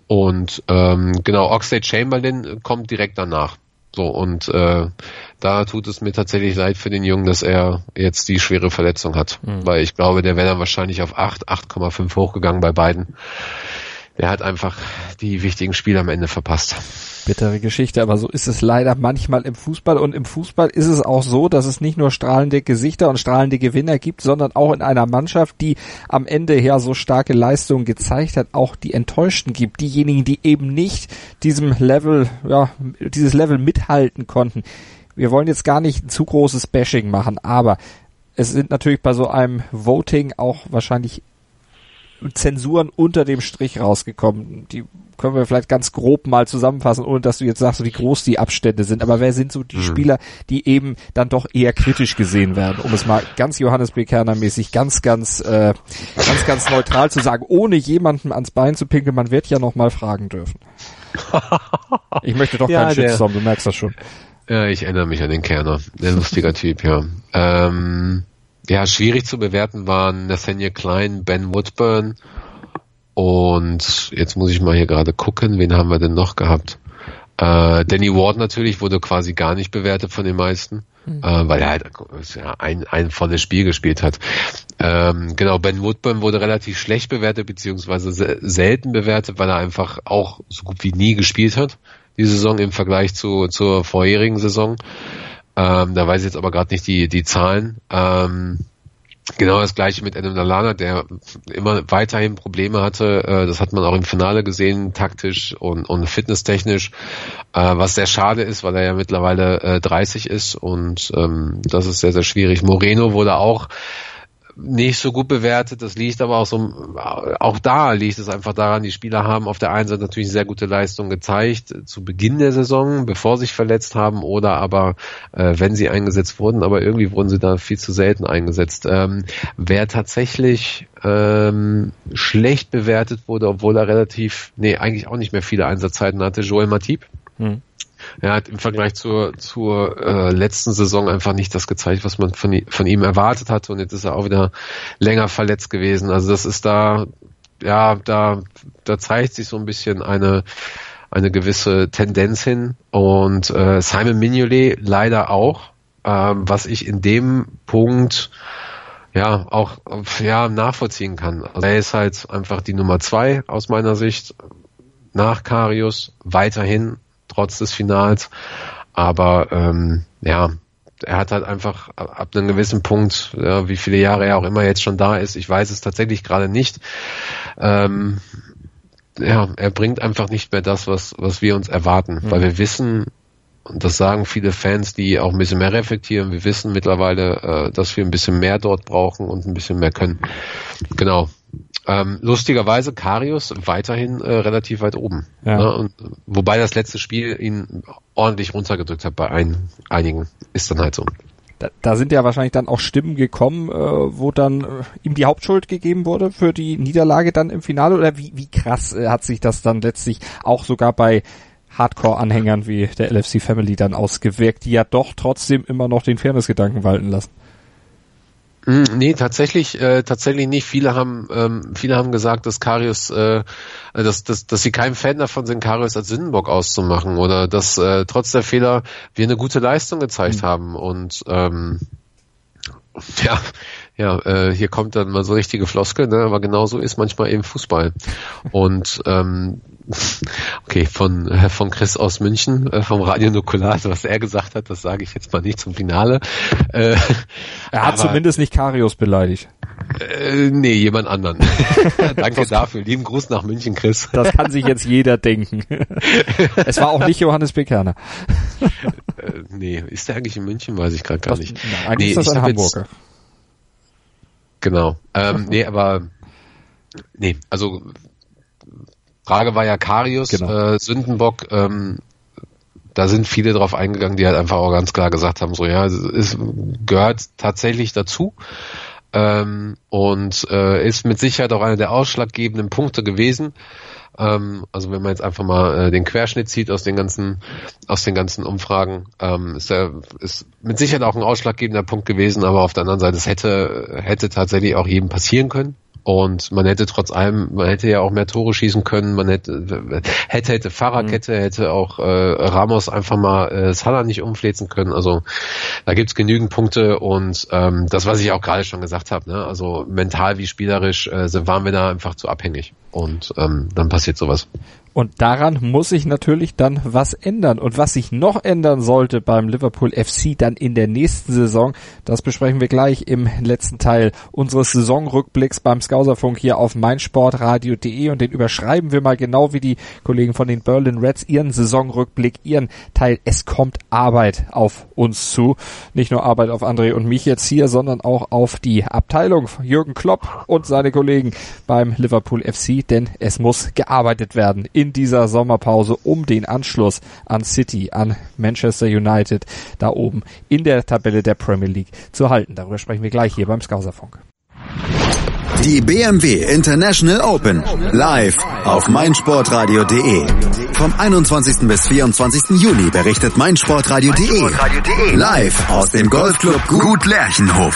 Und ähm, genau, Oxlade Chamberlain kommt direkt danach. So, und äh, da tut es mir tatsächlich leid für den Jungen, dass er jetzt die schwere Verletzung hat. Mhm. Weil ich glaube, der wäre dann wahrscheinlich auf 8, 8,5 hochgegangen bei beiden. Der hat einfach die wichtigen Spiele am Ende verpasst. Bittere Geschichte, aber so ist es leider manchmal im Fußball. Und im Fußball ist es auch so, dass es nicht nur strahlende Gesichter und strahlende Gewinner gibt, sondern auch in einer Mannschaft, die am Ende ja so starke Leistungen gezeigt hat, auch die Enttäuschten gibt. Diejenigen, die eben nicht diesem Level, ja, dieses Level mithalten konnten. Wir wollen jetzt gar nicht ein zu großes Bashing machen, aber es sind natürlich bei so einem Voting auch wahrscheinlich Zensuren unter dem Strich rausgekommen. Die können wir vielleicht ganz grob mal zusammenfassen, ohne dass du jetzt sagst, wie groß die Abstände sind. Aber wer sind so die mhm. Spieler, die eben dann doch eher kritisch gesehen werden, um es mal ganz Johannes B. Kerner mäßig, ganz, ganz, äh, ganz, ganz neutral zu sagen, ohne jemandem ans Bein zu pinkeln, man wird ja noch mal fragen dürfen. <laughs> Ich möchte doch ja, keinen Shitstorm, du merkst das schon. Ja, ich erinnere mich an den Kerner. Der lustiger Typ, ja. Ähm, ja, schwierig zu bewerten waren Nathaniel Klein, Ben Woodburn und jetzt muss ich mal hier gerade gucken, wen haben wir denn noch gehabt? Äh, Danny Ward natürlich wurde quasi gar nicht bewertet von den meisten, mhm. äh, weil er halt ja, ein, ein volles Spiel gespielt hat. Ähm, genau, Ben Woodburn wurde relativ schlecht bewertet, beziehungsweise se selten bewertet, weil er einfach auch so gut wie nie gespielt hat, die Saison im Vergleich zu, zur vorherigen Saison. Ähm, da weiß ich jetzt aber gerade nicht die, die Zahlen. Ähm, genau das gleiche mit Adam Lalana, der immer weiterhin Probleme hatte. Äh, das hat man auch im Finale gesehen, taktisch und, und fitnesstechnisch, äh, was sehr schade ist, weil er ja mittlerweile äh, 30 ist und ähm, das ist sehr, sehr schwierig. Moreno wurde auch nicht so gut bewertet. Das liegt aber auch so, auch da liegt es einfach daran, die Spieler haben auf der einen Seite natürlich sehr gute Leistung gezeigt zu Beginn der Saison, bevor sie sich verletzt haben oder aber äh, wenn sie eingesetzt wurden, aber irgendwie wurden sie da viel zu selten eingesetzt. Ähm, wer tatsächlich ähm, schlecht bewertet wurde, obwohl er relativ, nee, eigentlich auch nicht mehr viele Einsatzzeiten hatte, Joel Matip. Hm. Er hat im Vergleich zur, zur äh, letzten Saison einfach nicht das gezeigt, was man von, von ihm erwartet hatte und jetzt ist er auch wieder länger verletzt gewesen. Also das ist da, ja, da, da zeigt sich so ein bisschen eine, eine gewisse Tendenz hin und äh, Simon Mignolet leider auch, ähm, was ich in dem Punkt ja auch ja nachvollziehen kann. Also er ist halt einfach die Nummer zwei aus meiner Sicht nach Karius weiterhin trotz des Finals. Aber ähm, ja, er hat halt einfach ab einem gewissen Punkt, ja, wie viele Jahre er auch immer jetzt schon da ist, ich weiß es tatsächlich gerade nicht. Ähm, ja, er bringt einfach nicht mehr das, was, was wir uns erwarten, mhm. weil wir wissen, und das sagen viele Fans, die auch ein bisschen mehr reflektieren, wir wissen mittlerweile, äh, dass wir ein bisschen mehr dort brauchen und ein bisschen mehr können. Genau. Ähm, lustigerweise Karius weiterhin äh, relativ weit oben. Ja. Ne? Und, wobei das letzte Spiel ihn ordentlich runtergedrückt hat bei ein, einigen. Ist dann halt so. Da, da sind ja wahrscheinlich dann auch Stimmen gekommen, äh, wo dann äh, ihm die Hauptschuld gegeben wurde für die Niederlage dann im Finale. Oder wie, wie krass äh, hat sich das dann letztlich auch sogar bei Hardcore-Anhängern wie der LFC Family dann ausgewirkt, die ja doch trotzdem immer noch den Fairness-Gedanken walten lassen? Hm, nee, tatsächlich, äh, tatsächlich nicht. Viele haben, ähm, viele haben gesagt, dass Karius, äh, dass, dass, dass sie kein Fan davon sind, Karius als Sündenbock auszumachen oder dass äh, trotz der Fehler wir eine gute Leistung gezeigt mhm. haben und ähm, <laughs> ja, ja, äh, hier kommt dann mal so richtige Floskel, ne? aber genauso ist manchmal eben Fußball. Und ähm, <laughs> Okay, von, äh, von Chris aus München, äh, vom Radio Nukular, was er gesagt hat, das sage ich jetzt mal nicht zum Finale. Äh, er hat aber, zumindest nicht Karius beleidigt. Äh, nee, jemand anderen. <laughs> Danke dafür. Lieben Gruß nach München, Chris. Das kann sich jetzt jeder denken. <laughs> es war auch nicht Johannes Bekerner. äh, nee, ist der eigentlich in München? Weiß ich gerade gar nicht. Na, eigentlich nee, ist das ein Hamburger. Jetzt, genau. Ähm, <laughs> nee, aber nee, also Frage war ja Karius, genau. äh, Sündenbock, ähm, da sind viele drauf eingegangen, die halt einfach auch ganz klar gesagt haben, so ja, es gehört tatsächlich dazu ähm, und äh, ist mit Sicherheit auch einer der ausschlaggebenden Punkte gewesen. Ähm, also wenn man jetzt einfach mal äh, den Querschnitt zieht aus den ganzen aus den ganzen Umfragen, ähm, ist er ist mit Sicherheit auch ein ausschlaggebender Punkt gewesen, aber auf der anderen Seite es hätte hätte tatsächlich auch jedem passieren können Und man hätte trotz allem, man hätte ja auch mehr Tore schießen können, man hätte, hätte, hätte Fahrradkette, mhm. hätte auch äh, Ramos einfach mal äh, Salah nicht umflezen können. Also da gibt's genügend Punkte und ähm, das, was ich auch gerade schon gesagt habe, ne? also mental wie spielerisch äh, waren wir da einfach zu abhängig. Und ähm, dann passiert sowas. Und daran muss sich natürlich dann was ändern. Und was sich noch ändern sollte beim Liverpool FC dann in der nächsten Saison, das besprechen wir gleich im letzten Teil unseres Saisonrückblicks beim Skauserfunk hier auf meinsportradio.de und den überschreiben wir mal genau wie die Kollegen von den Berlin Reds ihren Saisonrückblick, ihren Teil. Es kommt Arbeit auf uns zu. Nicht nur Arbeit auf André und mich jetzt hier, sondern auch auf die Abteilung Jürgen Klopp und seine Kollegen beim Liverpool FC, denn es muss gearbeitet werden in dieser Sommerpause um den Anschluss an City, an Manchester United da oben in der Tabelle der Premier League zu halten. Darüber sprechen wir gleich hier beim Skauserfunk. Die BMW International Open live auf meinsportradio.de. Vom 21. bis 24. Juni berichtet meinsportradio.de live aus dem Golfclub Gut Lerchenhof.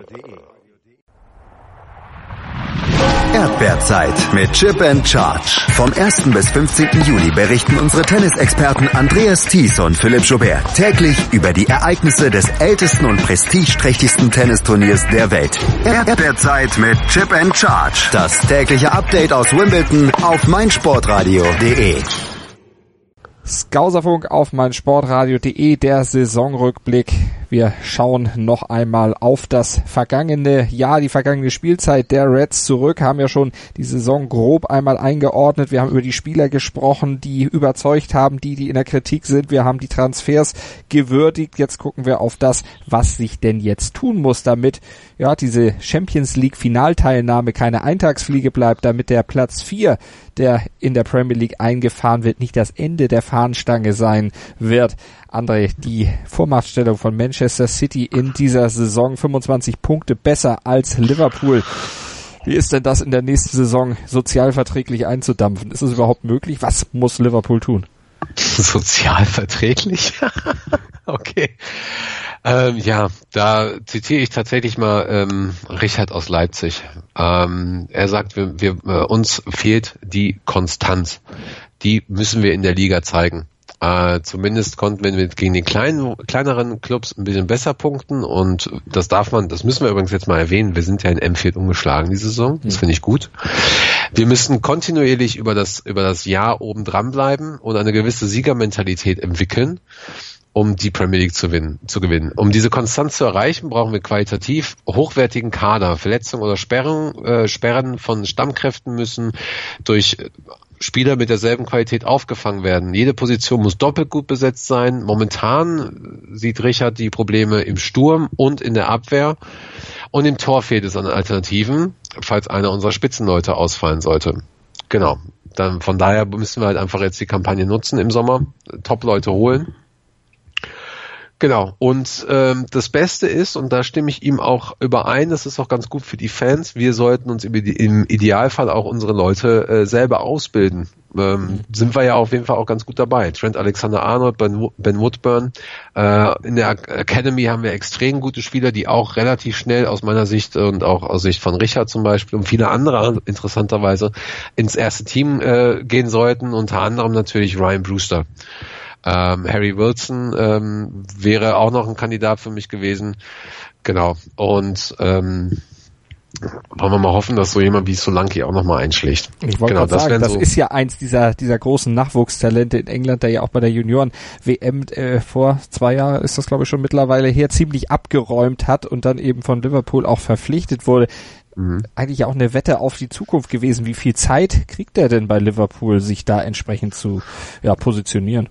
Erdbeerzeit mit Chip and Charge. Vom 1. bis 15. Juli berichten unsere Tennisexperten Andreas Thies und Philipp Joubert täglich über die Ereignisse des ältesten und prestigeträchtigsten Tennisturniers der Welt. Erdbeerzeit mit Chip and Charge. Das tägliche Update aus Wimbledon auf meinsportradio.de. Skauserfunk auf meinsportradio.de, der Saisonrückblick wir schauen noch einmal auf das vergangene Jahr, die vergangene Spielzeit der Reds zurück, haben ja schon die Saison grob einmal eingeordnet. Wir haben über die Spieler gesprochen, die überzeugt haben, die, die in der Kritik sind. Wir haben die Transfers gewürdigt. Jetzt gucken wir auf das, was sich denn jetzt tun muss, damit ja diese Champions League Finalteilnahme keine Eintagsfliege bleibt, damit der Platz 4 der in der Premier League eingefahren wird, nicht das Ende der Fahnenstange sein wird. André, die Vormachtstellung von Manchester City in dieser Saison 25 Punkte besser als Liverpool. Wie ist denn das in der nächsten Saison sozialverträglich einzudampfen? Ist es überhaupt möglich? Was muss Liverpool tun? <laughs> Sozialverträglich? <laughs> okay. Ähm, ja, da zitiere ich tatsächlich mal ähm, Richard aus Leipzig. Ähm, er sagt, wir, wir, äh, uns fehlt die Konstanz. Die müssen wir in der Liga zeigen. Äh, zumindest konnten wir gegen die kleinen, kleineren Clubs ein bisschen besser punkten und das darf man, das müssen wir übrigens jetzt mal erwähnen. Wir sind ja in M4 umgeschlagen diese Saison. Das finde ich gut. Wir müssen kontinuierlich über das, über das Jahr oben dran bleiben und eine gewisse Siegermentalität entwickeln um die Premier League zu gewinnen, zu gewinnen. Um diese Konstanz zu erreichen, brauchen wir qualitativ hochwertigen Kader. Verletzungen oder Sperren, äh, Sperren von Stammkräften müssen durch Spieler mit derselben Qualität aufgefangen werden. Jede Position muss doppelt gut besetzt sein. Momentan sieht Richard die Probleme im Sturm und in der Abwehr. Und im Tor fehlt es an Alternativen, falls einer unserer Spitzenleute ausfallen sollte. Genau. Dann von daher müssen wir halt einfach jetzt die Kampagne nutzen im Sommer, Top-Leute holen Genau. Und ähm, das Beste ist, und da stimme ich ihm auch überein, das ist auch ganz gut für die Fans, wir sollten uns im Idealfall auch unsere Leute äh, selber ausbilden. Ähm. Sind wir ja auf jeden Fall auch ganz gut dabei. Trent Alexander-Arnold, ben, ben Woodburn. Äh, in der Academy haben wir extrem gute Spieler, die auch relativ schnell aus meiner Sicht und auch aus Sicht von Richard zum Beispiel und viele andere interessanterweise ins erste Team äh, gehen sollten. Unter anderem natürlich Ryan Brewster. Ähm, Harry Wilson ähm, wäre auch noch ein Kandidat für mich gewesen. Genau. Und ähm, wollen wir mal hoffen, dass so jemand wie Solanki auch nochmal einschlägt. Ich wollte genau, das sagen, das so ist ja eins dieser, dieser großen Nachwuchstalente in England, der ja auch bei der Junioren-WM äh, vor zwei Jahren ist das glaube ich schon mittlerweile her, ziemlich abgeräumt hat und dann eben von Liverpool auch verpflichtet wurde. Mhm. Eigentlich auch eine Wette auf die Zukunft gewesen. Wie viel Zeit kriegt er denn bei Liverpool, sich da entsprechend zu ja, positionieren?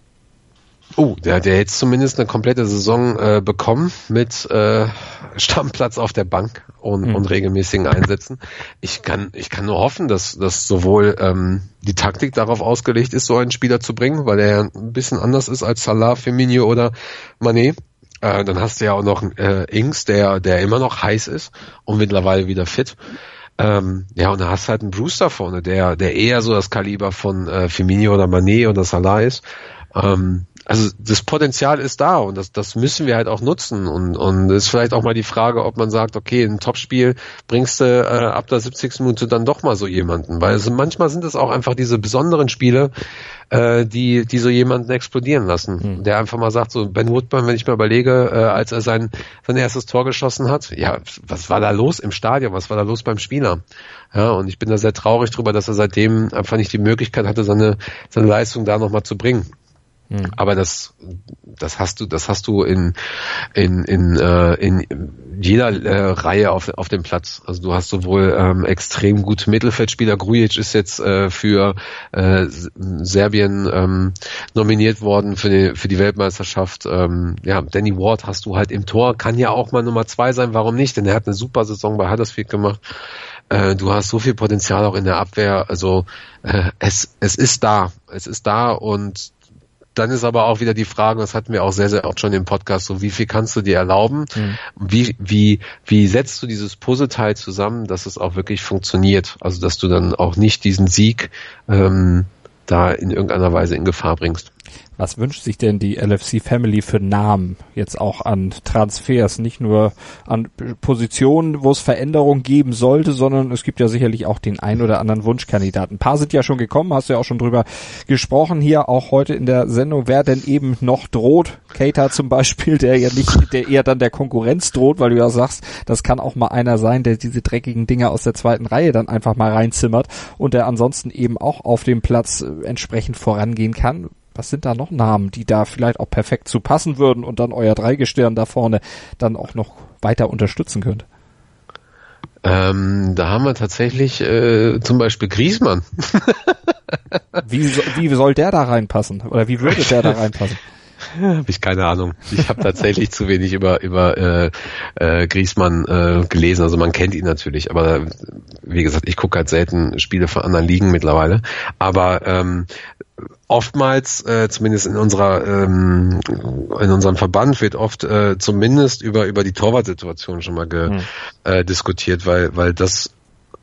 Oh, der hat ja jetzt zumindest eine komplette Saison äh, bekommen mit äh, Stammplatz auf der Bank und, mhm. und regelmäßigen Einsätzen. Ich kann, ich kann nur hoffen, dass, dass sowohl ähm, die Taktik darauf ausgelegt ist, so einen Spieler zu bringen, weil er ein bisschen anders ist als Salah, Firmino oder Manet. Äh, dann hast du ja auch noch äh, Ings, der, der immer noch heiß ist und mittlerweile wieder fit. Ähm, ja, und da hast du halt einen Brewster vorne, der, der eher so das Kaliber von äh, Firmino oder Manet oder Salah ist. Ähm, also das Potenzial ist da und das, das müssen wir halt auch nutzen und und ist vielleicht auch mal die Frage, ob man sagt, okay, ein Topspiel bringst du äh, ab der 70. Minute dann doch mal so jemanden, weil also manchmal sind es auch einfach diese besonderen Spiele, äh, die die so jemanden explodieren lassen, mhm. der einfach mal sagt, so Ben Woodburn, wenn ich mir überlege, äh, als er sein sein erstes Tor geschossen hat, ja, was war da los im Stadion, was war da los beim Spieler? Ja, und ich bin da sehr traurig drüber, dass er seitdem einfach nicht die Möglichkeit hatte, seine seine Leistung da nochmal zu bringen. Mhm. Aber das, das hast du, das hast du in in in, äh, in jeder äh, Reihe auf auf dem Platz. Also du hast sowohl ähm, extrem gute Mittelfeldspieler. Grujic ist jetzt äh, für äh, Serbien ähm, nominiert worden für die für die Weltmeisterschaft. Ähm, ja, Danny Ward hast du halt im Tor, kann ja auch mal Nummer zwei sein. Warum nicht? Denn er hat eine super Saison bei Huddersfield gemacht äh, du hast so viel Potenzial auch in der Abwehr. Also äh, es, es ist da. Es ist da und dann ist aber auch wieder die Frage, das hatten wir auch sehr, sehr oft schon im Podcast, so wie viel kannst du dir erlauben? Mhm. Wie, wie, wie setzt du dieses Puzzleteil zusammen, dass es auch wirklich funktioniert? Also dass du dann auch nicht diesen Sieg ähm, da in irgendeiner Weise in Gefahr bringst. Was wünscht sich denn die LFC Family für Namen jetzt auch an Transfers? Nicht nur an Positionen, wo es Veränderungen geben sollte, sondern es gibt ja sicherlich auch den ein oder anderen Wunschkandidaten. Ein paar sind ja schon gekommen, hast du ja auch schon drüber gesprochen hier, auch heute in der Sendung, wer denn eben noch droht. Keita zum Beispiel, der ja nicht, der eher dann der Konkurrenz droht, weil du ja sagst, das kann auch mal einer sein, der diese dreckigen Dinge aus der zweiten Reihe dann einfach mal reinzimmert und der ansonsten eben auch auf dem Platz äh, entsprechend vorangehen kann was sind da noch Namen, die da vielleicht auch perfekt zu passen würden und dann euer Dreigestirn da vorne dann auch noch weiter unterstützen könnt? Ähm, da haben wir tatsächlich äh, zum Beispiel Griesmann. <laughs> wie, so, wie soll der da reinpassen? Oder wie würde der da reinpassen? Habe ich keine Ahnung. Ich habe tatsächlich zu wenig über über äh, äh, Griesmann äh, gelesen. Also man kennt ihn natürlich, aber wie gesagt, ich gucke halt selten Spiele von anderen Ligen mittlerweile. Aber ähm, oftmals, äh, zumindest in unserer ähm, in unserem Verband wird oft äh, zumindest über über die Torwartsituation schon mal ge, mhm. äh, diskutiert, weil weil das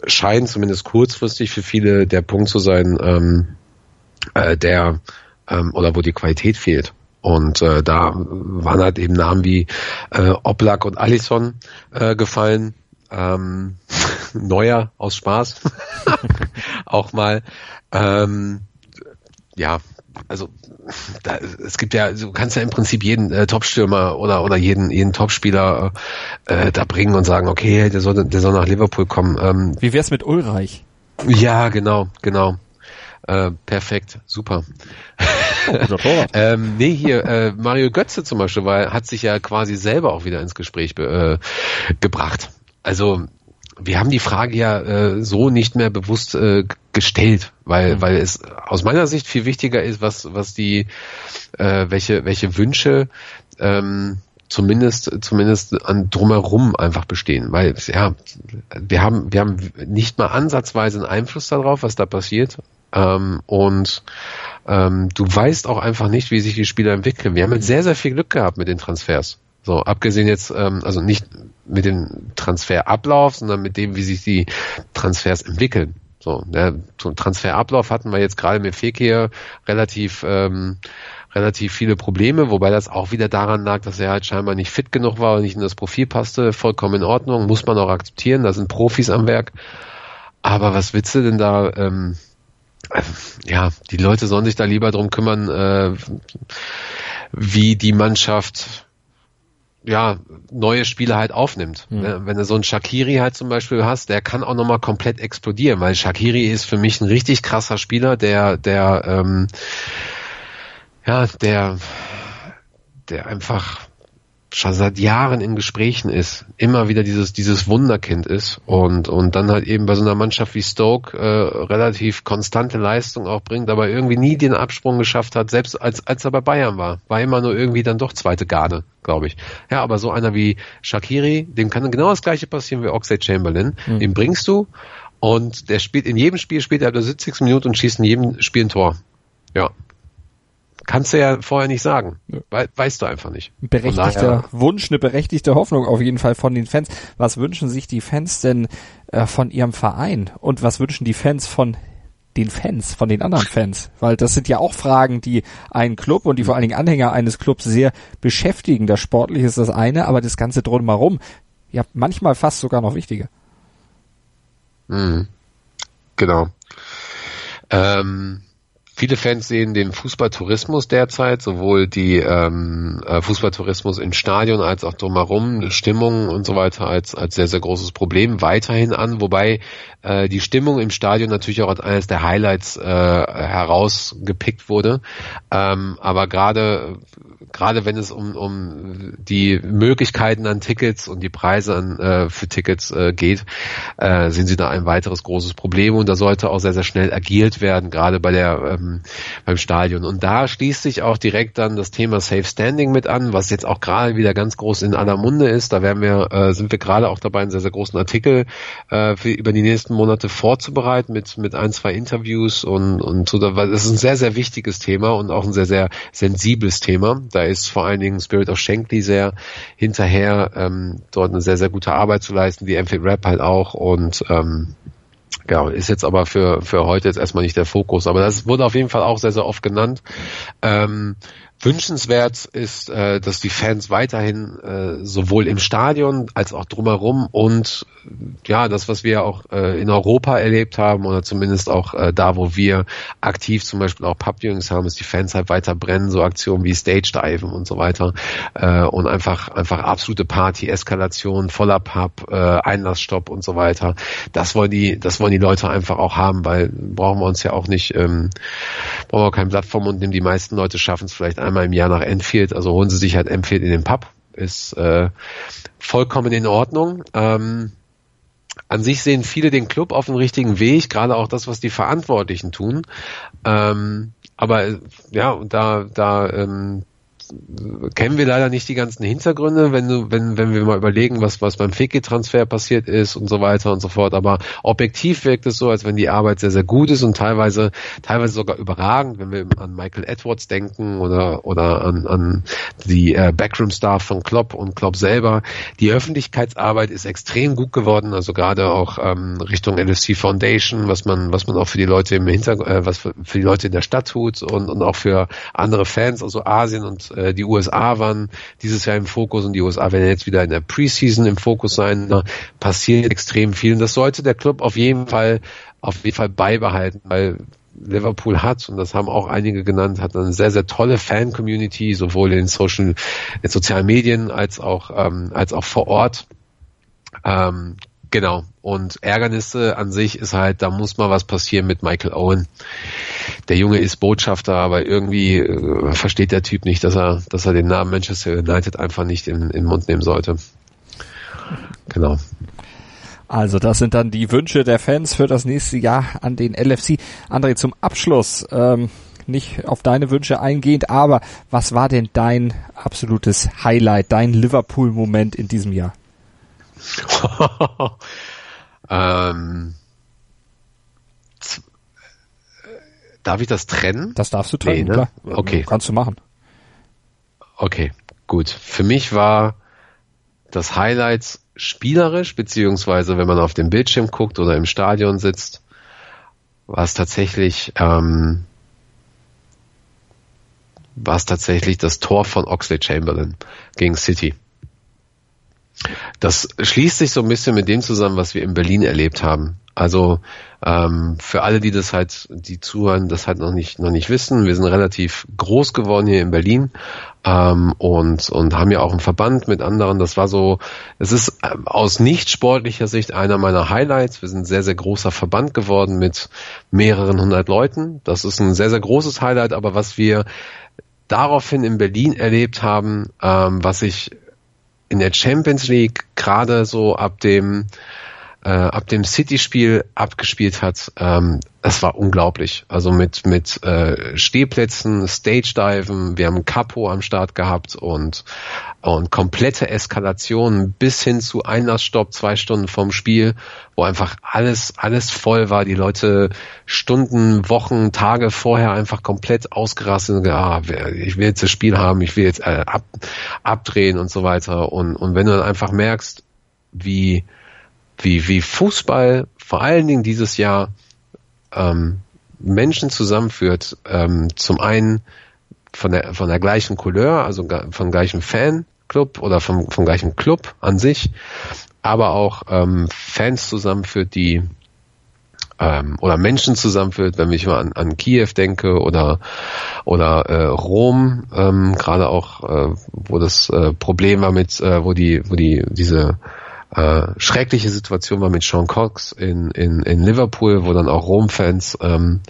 scheint zumindest kurzfristig für viele der Punkt zu sein, ähm, äh, der ähm, oder wo die Qualität fehlt. Und äh, da waren halt eben Namen wie äh, Oblak und Allison äh, gefallen. Ähm, <laughs> Neuer aus Spaß <laughs> auch mal. Ähm, ja, also da, es gibt ja, du kannst ja im Prinzip jeden äh, Topstürmer oder oder jeden jeden Topspieler äh, da bringen und sagen, okay, der soll der soll nach Liverpool kommen. Ähm, Wie wär's mit Ulreich? Ja, genau, genau. Äh, perfekt, super. <laughs> ähm, nee, hier, äh, Mario Götze zum Beispiel, weil hat sich ja quasi selber auch wieder ins Gespräch äh, gebracht. Also wir haben die Frage ja äh, so nicht mehr bewusst äh, gestellt, weil mhm. weil es aus meiner Sicht viel wichtiger ist, was was die äh, welche welche Wünsche ähm, zumindest zumindest an drumherum einfach bestehen, weil ja wir haben wir haben nicht mal ansatzweise einen Einfluss darauf, was da passiert ähm, und ähm, du weißt auch einfach nicht, wie sich die Spieler entwickeln. Wir haben jetzt sehr sehr viel Glück gehabt mit den Transfers. So, abgesehen jetzt, ähm, also nicht mit dem Transferablauf, sondern mit dem, wie sich die Transfers entwickeln. So, der Transferablauf hatten wir jetzt gerade mit Fekir relativ ähm, relativ viele Probleme, wobei das auch wieder daran lag, dass er halt scheinbar nicht fit genug war und nicht in das Profil passte. Vollkommen in Ordnung, muss man auch akzeptieren, da sind Profis am Werk. Aber was willst du denn da? Ähm, äh, ja, die Leute sollen sich da lieber drum kümmern, äh, wie die Mannschaft ja, neue Spiele halt aufnimmt. Mhm. Wenn du so einen Shakiri halt zum Beispiel hast, der kann auch nochmal komplett explodieren, weil Shakiri ist für mich ein richtig krasser Spieler, der, der, ähm, ja, der, der einfach schon seit Jahren in Gesprächen ist, immer wieder dieses dieses Wunderkind ist und und dann halt eben bei so einer Mannschaft wie Stoke äh, relativ konstante Leistung auch bringt, aber irgendwie nie den Absprung geschafft hat, selbst als als er bei Bayern war, war immer nur irgendwie dann doch zweite Garde, glaube ich. Ja, aber so einer wie Shakiri, dem kann genau das gleiche passieren wie Oxlade Chamberlain, mhm. den bringst du und der spielt in jedem Spiel spielt er ab der 70. Minute und schießt in jedem Spiel ein Tor. Ja, kannst du ja vorher nicht sagen. We weißt du einfach nicht. Berechtigter Wunsch, eine berechtigte Hoffnung auf jeden Fall von den Fans. Was wünschen sich die Fans denn äh, von ihrem Verein? Und was wünschen die Fans von den Fans, von den anderen Fans? Weil das sind ja auch Fragen, die einen Club und die vor allen Dingen Anhänger eines Clubs sehr beschäftigen. Das Sportliche ist das eine, aber das Ganze drumherum, ja, manchmal fast sogar noch wichtiger. Mhm. Genau. Ähm Viele Fans sehen den Fußballtourismus derzeit, sowohl die ähm, äh, Fußballtourismus im Stadion als auch drumherum, Stimmung und so weiter als, als sehr, sehr großes Problem weiterhin an, wobei äh, die Stimmung im Stadion natürlich auch als eines der Highlights äh, herausgepickt wurde. Ähm, aber gerade gerade wenn es um, um die Möglichkeiten an Tickets und die Preise an, äh, für Tickets äh, geht, äh, sind sie da ein weiteres großes Problem und da sollte auch sehr, sehr schnell agiert werden, gerade bei der ähm, beim Stadion. Und da schließt sich auch direkt dann das Thema Safe Standing mit an, was jetzt auch gerade wieder ganz groß in aller Munde ist. Da werden wir, äh, sind wir gerade auch dabei, einen sehr, sehr großen Artikel äh, für über die nächsten Monate vorzubereiten mit, mit ein, zwei Interviews und, und so. Das ist ein sehr, sehr wichtiges Thema und auch ein sehr, sehr sensibles Thema. Da ist vor allen Dingen Spirit of Shankly sehr hinterher, ähm, dort eine sehr, sehr gute Arbeit zu leisten, die Enfield Rap halt auch und ähm, Genau, ist jetzt aber für, für heute jetzt erstmal nicht der Fokus. Aber das wurde auf jeden Fall auch sehr, sehr oft genannt. Ähm, Wünschenswert ist, äh, dass die Fans weiterhin äh, sowohl im Stadion als auch drumherum und ja, das, was wir auch äh, in Europa erlebt haben oder zumindest auch äh, da, wo wir aktiv zum Beispiel auch Pub-Viewings haben, ist die Fans halt weiter brennen, so Aktionen wie Stage-Diven und so weiter äh, und einfach einfach absolute Party-Eskalation, voller Pub, äh, Einlassstopp und so weiter. Das wollen die, das wollen die Leute einfach auch haben, weil brauchen wir uns ja auch nicht, ähm, brauchen wir kein Blatt vom Mund nehmen. Die meisten Leute schaffen es vielleicht einmal im Jahr nach Enfield, also holen sie sich halt Enfield in den Pub ist äh, vollkommen in Ordnung. Ähm, an sich sehen viele den Club auf dem richtigen Weg, gerade auch das, was die Verantwortlichen tun. Ähm, aber ja, und da, da ähm, kennen wir leider nicht die ganzen Hintergründe, wenn du, wenn, wenn wir mal überlegen, was, was beim Fiki-Transfer passiert ist und so weiter und so fort. Aber objektiv wirkt es so, als wenn die Arbeit sehr, sehr gut ist und teilweise, teilweise sogar überragend, wenn wir an Michael Edwards denken oder, oder an, an die äh, Backroom-Staff von Klopp und Klopp selber. Die Öffentlichkeitsarbeit ist extrem gut geworden, also gerade auch ähm, Richtung LFC Foundation, was man, was man auch für die Leute im Hintergrund, äh, was für, für die Leute in der Stadt tut und, und auch für andere Fans, also Asien und äh, die USA waren dieses Jahr im Fokus und die USA werden jetzt wieder in der Preseason im Fokus sein. Da passiert extrem viel und das sollte der Club auf jeden Fall auf jeden Fall beibehalten, weil Liverpool hat, und das haben auch einige genannt, hat eine sehr, sehr tolle Fan-Community, sowohl in Social, in sozialen Medien als auch, ähm, als auch vor Ort. Ähm, Genau. Und Ärgernisse an sich ist halt, da muss mal was passieren mit Michael Owen. Der Junge ist Botschafter, aber irgendwie äh, versteht der Typ nicht, dass er, dass er den Namen Manchester United einfach nicht in, in den Mund nehmen sollte. Genau. Also das sind dann die Wünsche der Fans für das nächste Jahr an den LFC. André, zum Abschluss, ähm, nicht auf deine Wünsche eingehend, aber was war denn dein absolutes Highlight, dein Liverpool-Moment in diesem Jahr? <laughs> ähm, darf ich das trennen? Das darfst du trennen, nee, ne? klar. Okay. Kannst du machen. Okay, gut. Für mich war das Highlight spielerisch, beziehungsweise wenn man auf dem Bildschirm guckt oder im Stadion sitzt, war es tatsächlich, ähm, war es tatsächlich das Tor von Oxley Chamberlain gegen City. Das schließt sich so ein bisschen mit dem zusammen, was wir in Berlin erlebt haben. Also ähm, für alle, die das halt, die zuhören, das halt noch nicht noch nicht wissen, wir sind relativ groß geworden hier in Berlin ähm, und und haben ja auch einen Verband mit anderen. Das war so, es ist ähm, aus nicht sportlicher Sicht einer meiner Highlights. Wir sind ein sehr sehr großer Verband geworden mit mehreren hundert Leuten. Das ist ein sehr sehr großes Highlight. Aber was wir daraufhin in Berlin erlebt haben, ähm, was ich in der Champions League gerade so ab dem äh, ab dem City-Spiel abgespielt hat, ähm, das war unglaublich. Also mit mit äh, Stehplätzen, Stage-Diven, wir haben Capo am Start gehabt und und komplette Eskalation bis hin zu Einlassstopp zwei Stunden vom Spiel, wo einfach alles alles voll war. Die Leute Stunden, Wochen, Tage vorher einfach komplett ausgerastet und ah, ich will jetzt das Spiel haben, ich will jetzt äh, ab, abdrehen und so weiter. Und und wenn du dann einfach merkst, wie wie, wie Fußball vor allen Dingen dieses Jahr ähm, Menschen zusammenführt. Ähm, zum einen von der, von der gleichen Couleur, also vom gleichen Fanclub oder vom, vom gleichen Club an sich, aber auch ähm, Fans zusammenführt, die ähm, oder Menschen zusammenführt, wenn ich mal an, an Kiew denke oder oder äh, Rom, ähm, gerade auch, äh, wo das äh, Problem war mit, äh, wo die, wo die diese äh, schreckliche Situation war mit Sean Cox in, in, in Liverpool, wo dann auch Rom-Fans ähm,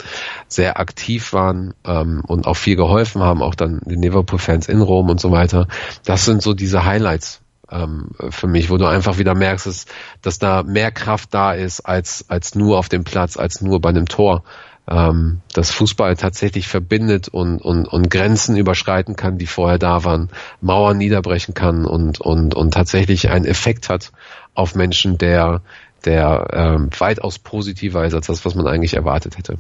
sehr aktiv waren ähm, und auch viel geholfen haben, auch dann den Liverpool-Fans in Rom und so weiter. Das sind so diese Highlights ähm, für mich, wo du einfach wieder merkst, dass, dass da mehr Kraft da ist als, als nur auf dem Platz, als nur bei einem Tor ähm, dass Fußball tatsächlich verbindet und, und, und Grenzen überschreiten kann, die vorher da waren, Mauern niederbrechen kann und, und, und tatsächlich einen Effekt hat auf Menschen, der, der ähm, weitaus positiver ist als das, was man eigentlich erwartet hätte.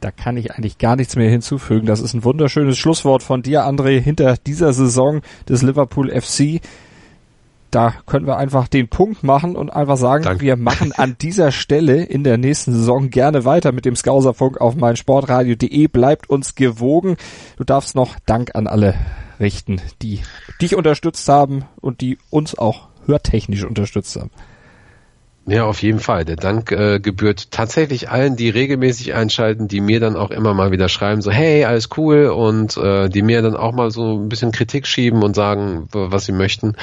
Da kann ich eigentlich gar nichts mehr hinzufügen. Das ist ein wunderschönes Schlusswort von dir, André, hinter dieser Saison des Liverpool FC da können wir einfach den Punkt machen und einfach sagen, Danke. wir machen an <laughs> dieser Stelle in der nächsten Saison gerne weiter mit dem Skauserfunk auf meinsportradio.de. Bleibt uns gewogen. Du darfst noch Dank an alle richten, die dich unterstützt haben und die uns auch hörtechnisch unterstützt haben. Ja, auf jeden Fall. Der Dank äh, gebührt tatsächlich allen, die regelmäßig einschalten, die mir dann auch immer mal wieder schreiben, so hey, alles cool und äh, die mir dann auch mal so ein bisschen Kritik schieben und sagen, was sie möchten.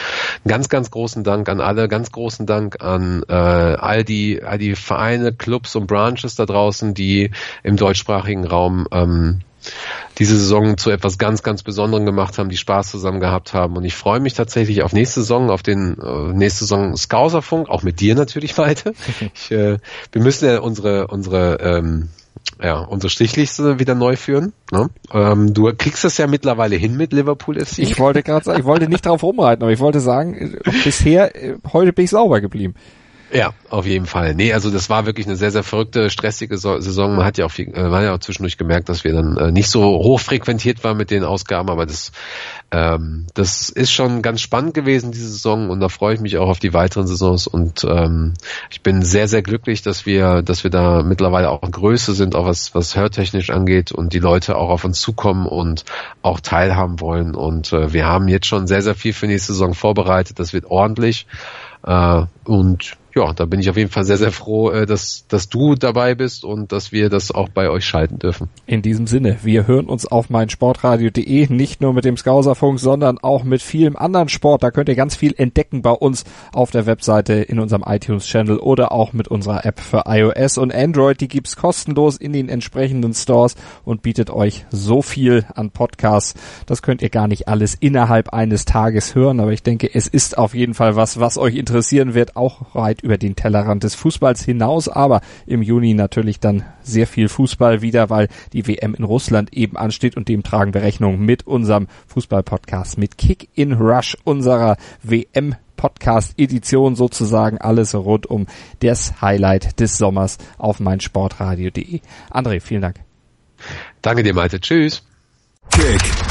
Ganz, ganz großen Dank an alle, ganz großen Dank an äh, all die, all die Vereine, Clubs und Branches da draußen, die im deutschsprachigen Raum ähm, diese Saison zu etwas ganz, ganz Besonderem gemacht haben, die Spaß zusammen gehabt haben. Und ich freue mich tatsächlich auf nächste Saison, auf den äh, nächste Saison Skauserfunk, auch mit dir natürlich weiter. <laughs> Ich, äh, wir müssen ja unsere, unsere ähm, ja, unsere Strichliste wieder neu führen. Ne? Ähm, du kriegst das ja mittlerweile hin mit Liverpool FC. Ich wollte gerade sagen, ich wollte nicht drauf rumreiten, aber ich wollte sagen, äh, bisher, <laughs> äh, heute bin ich sauber geblieben. Ja, auf jeden Fall. Nee, also das war wirklich eine sehr, sehr verrückte, stressige Saison. Man hat ja auch viel, äh, man hat ja auch zwischendurch gemerkt, dass wir dann äh, nicht so hoch frequentiert waren mit den Ausgaben, aber das, ähm, das ist schon ganz spannend gewesen, diese Saison, und da freue ich mich auch auf die weiteren Saisons und ähm, ich bin sehr, sehr glücklich, dass wir, dass wir da mittlerweile auch in Größe sind, auch was, was hörtechnisch angeht und die Leute auch auf uns zukommen und auch teilhaben wollen. Und äh, wir haben jetzt schon sehr, sehr viel für nächste Saison vorbereitet. Das wird ordentlich. Äh, und ja, da bin ich auf jeden Fall sehr, sehr froh, äh, dass, dass du dabei bist und dass wir das auch bei euch schalten dürfen. In diesem Sinne, wir hören uns auf meinsportradio.de, nicht nur mit dem Skauserfunk, sondern auch mit vielem anderen Sport. Da könnt ihr ganz viel entdecken bei uns auf der Webseite, in unserem iTunes-Channel oder auch mit unserer App für iOS und Android. Die gibt's kostenlos in den entsprechenden Stores und bietet euch so viel an Podcasts. Das könnt ihr gar nicht alles innerhalb eines Tages hören, aber ich denke, es ist auf jeden Fall was, was euch interessieren wird, auch weit über den Tellerrand des Fußballs hinaus, aber im Juni natürlich dann sehr viel Fußball wieder, weil die WM in Russland eben ansteht und dem tragen wir Rechnung mit unserem Fußball-Podcast, mit Kick in Rush unserer WM Podcast Edition sozusagen alles rund um das Highlight des Sommers auf meinsportradio.de. André, vielen Dank. Danke dir, Malte. Tschüss. Kick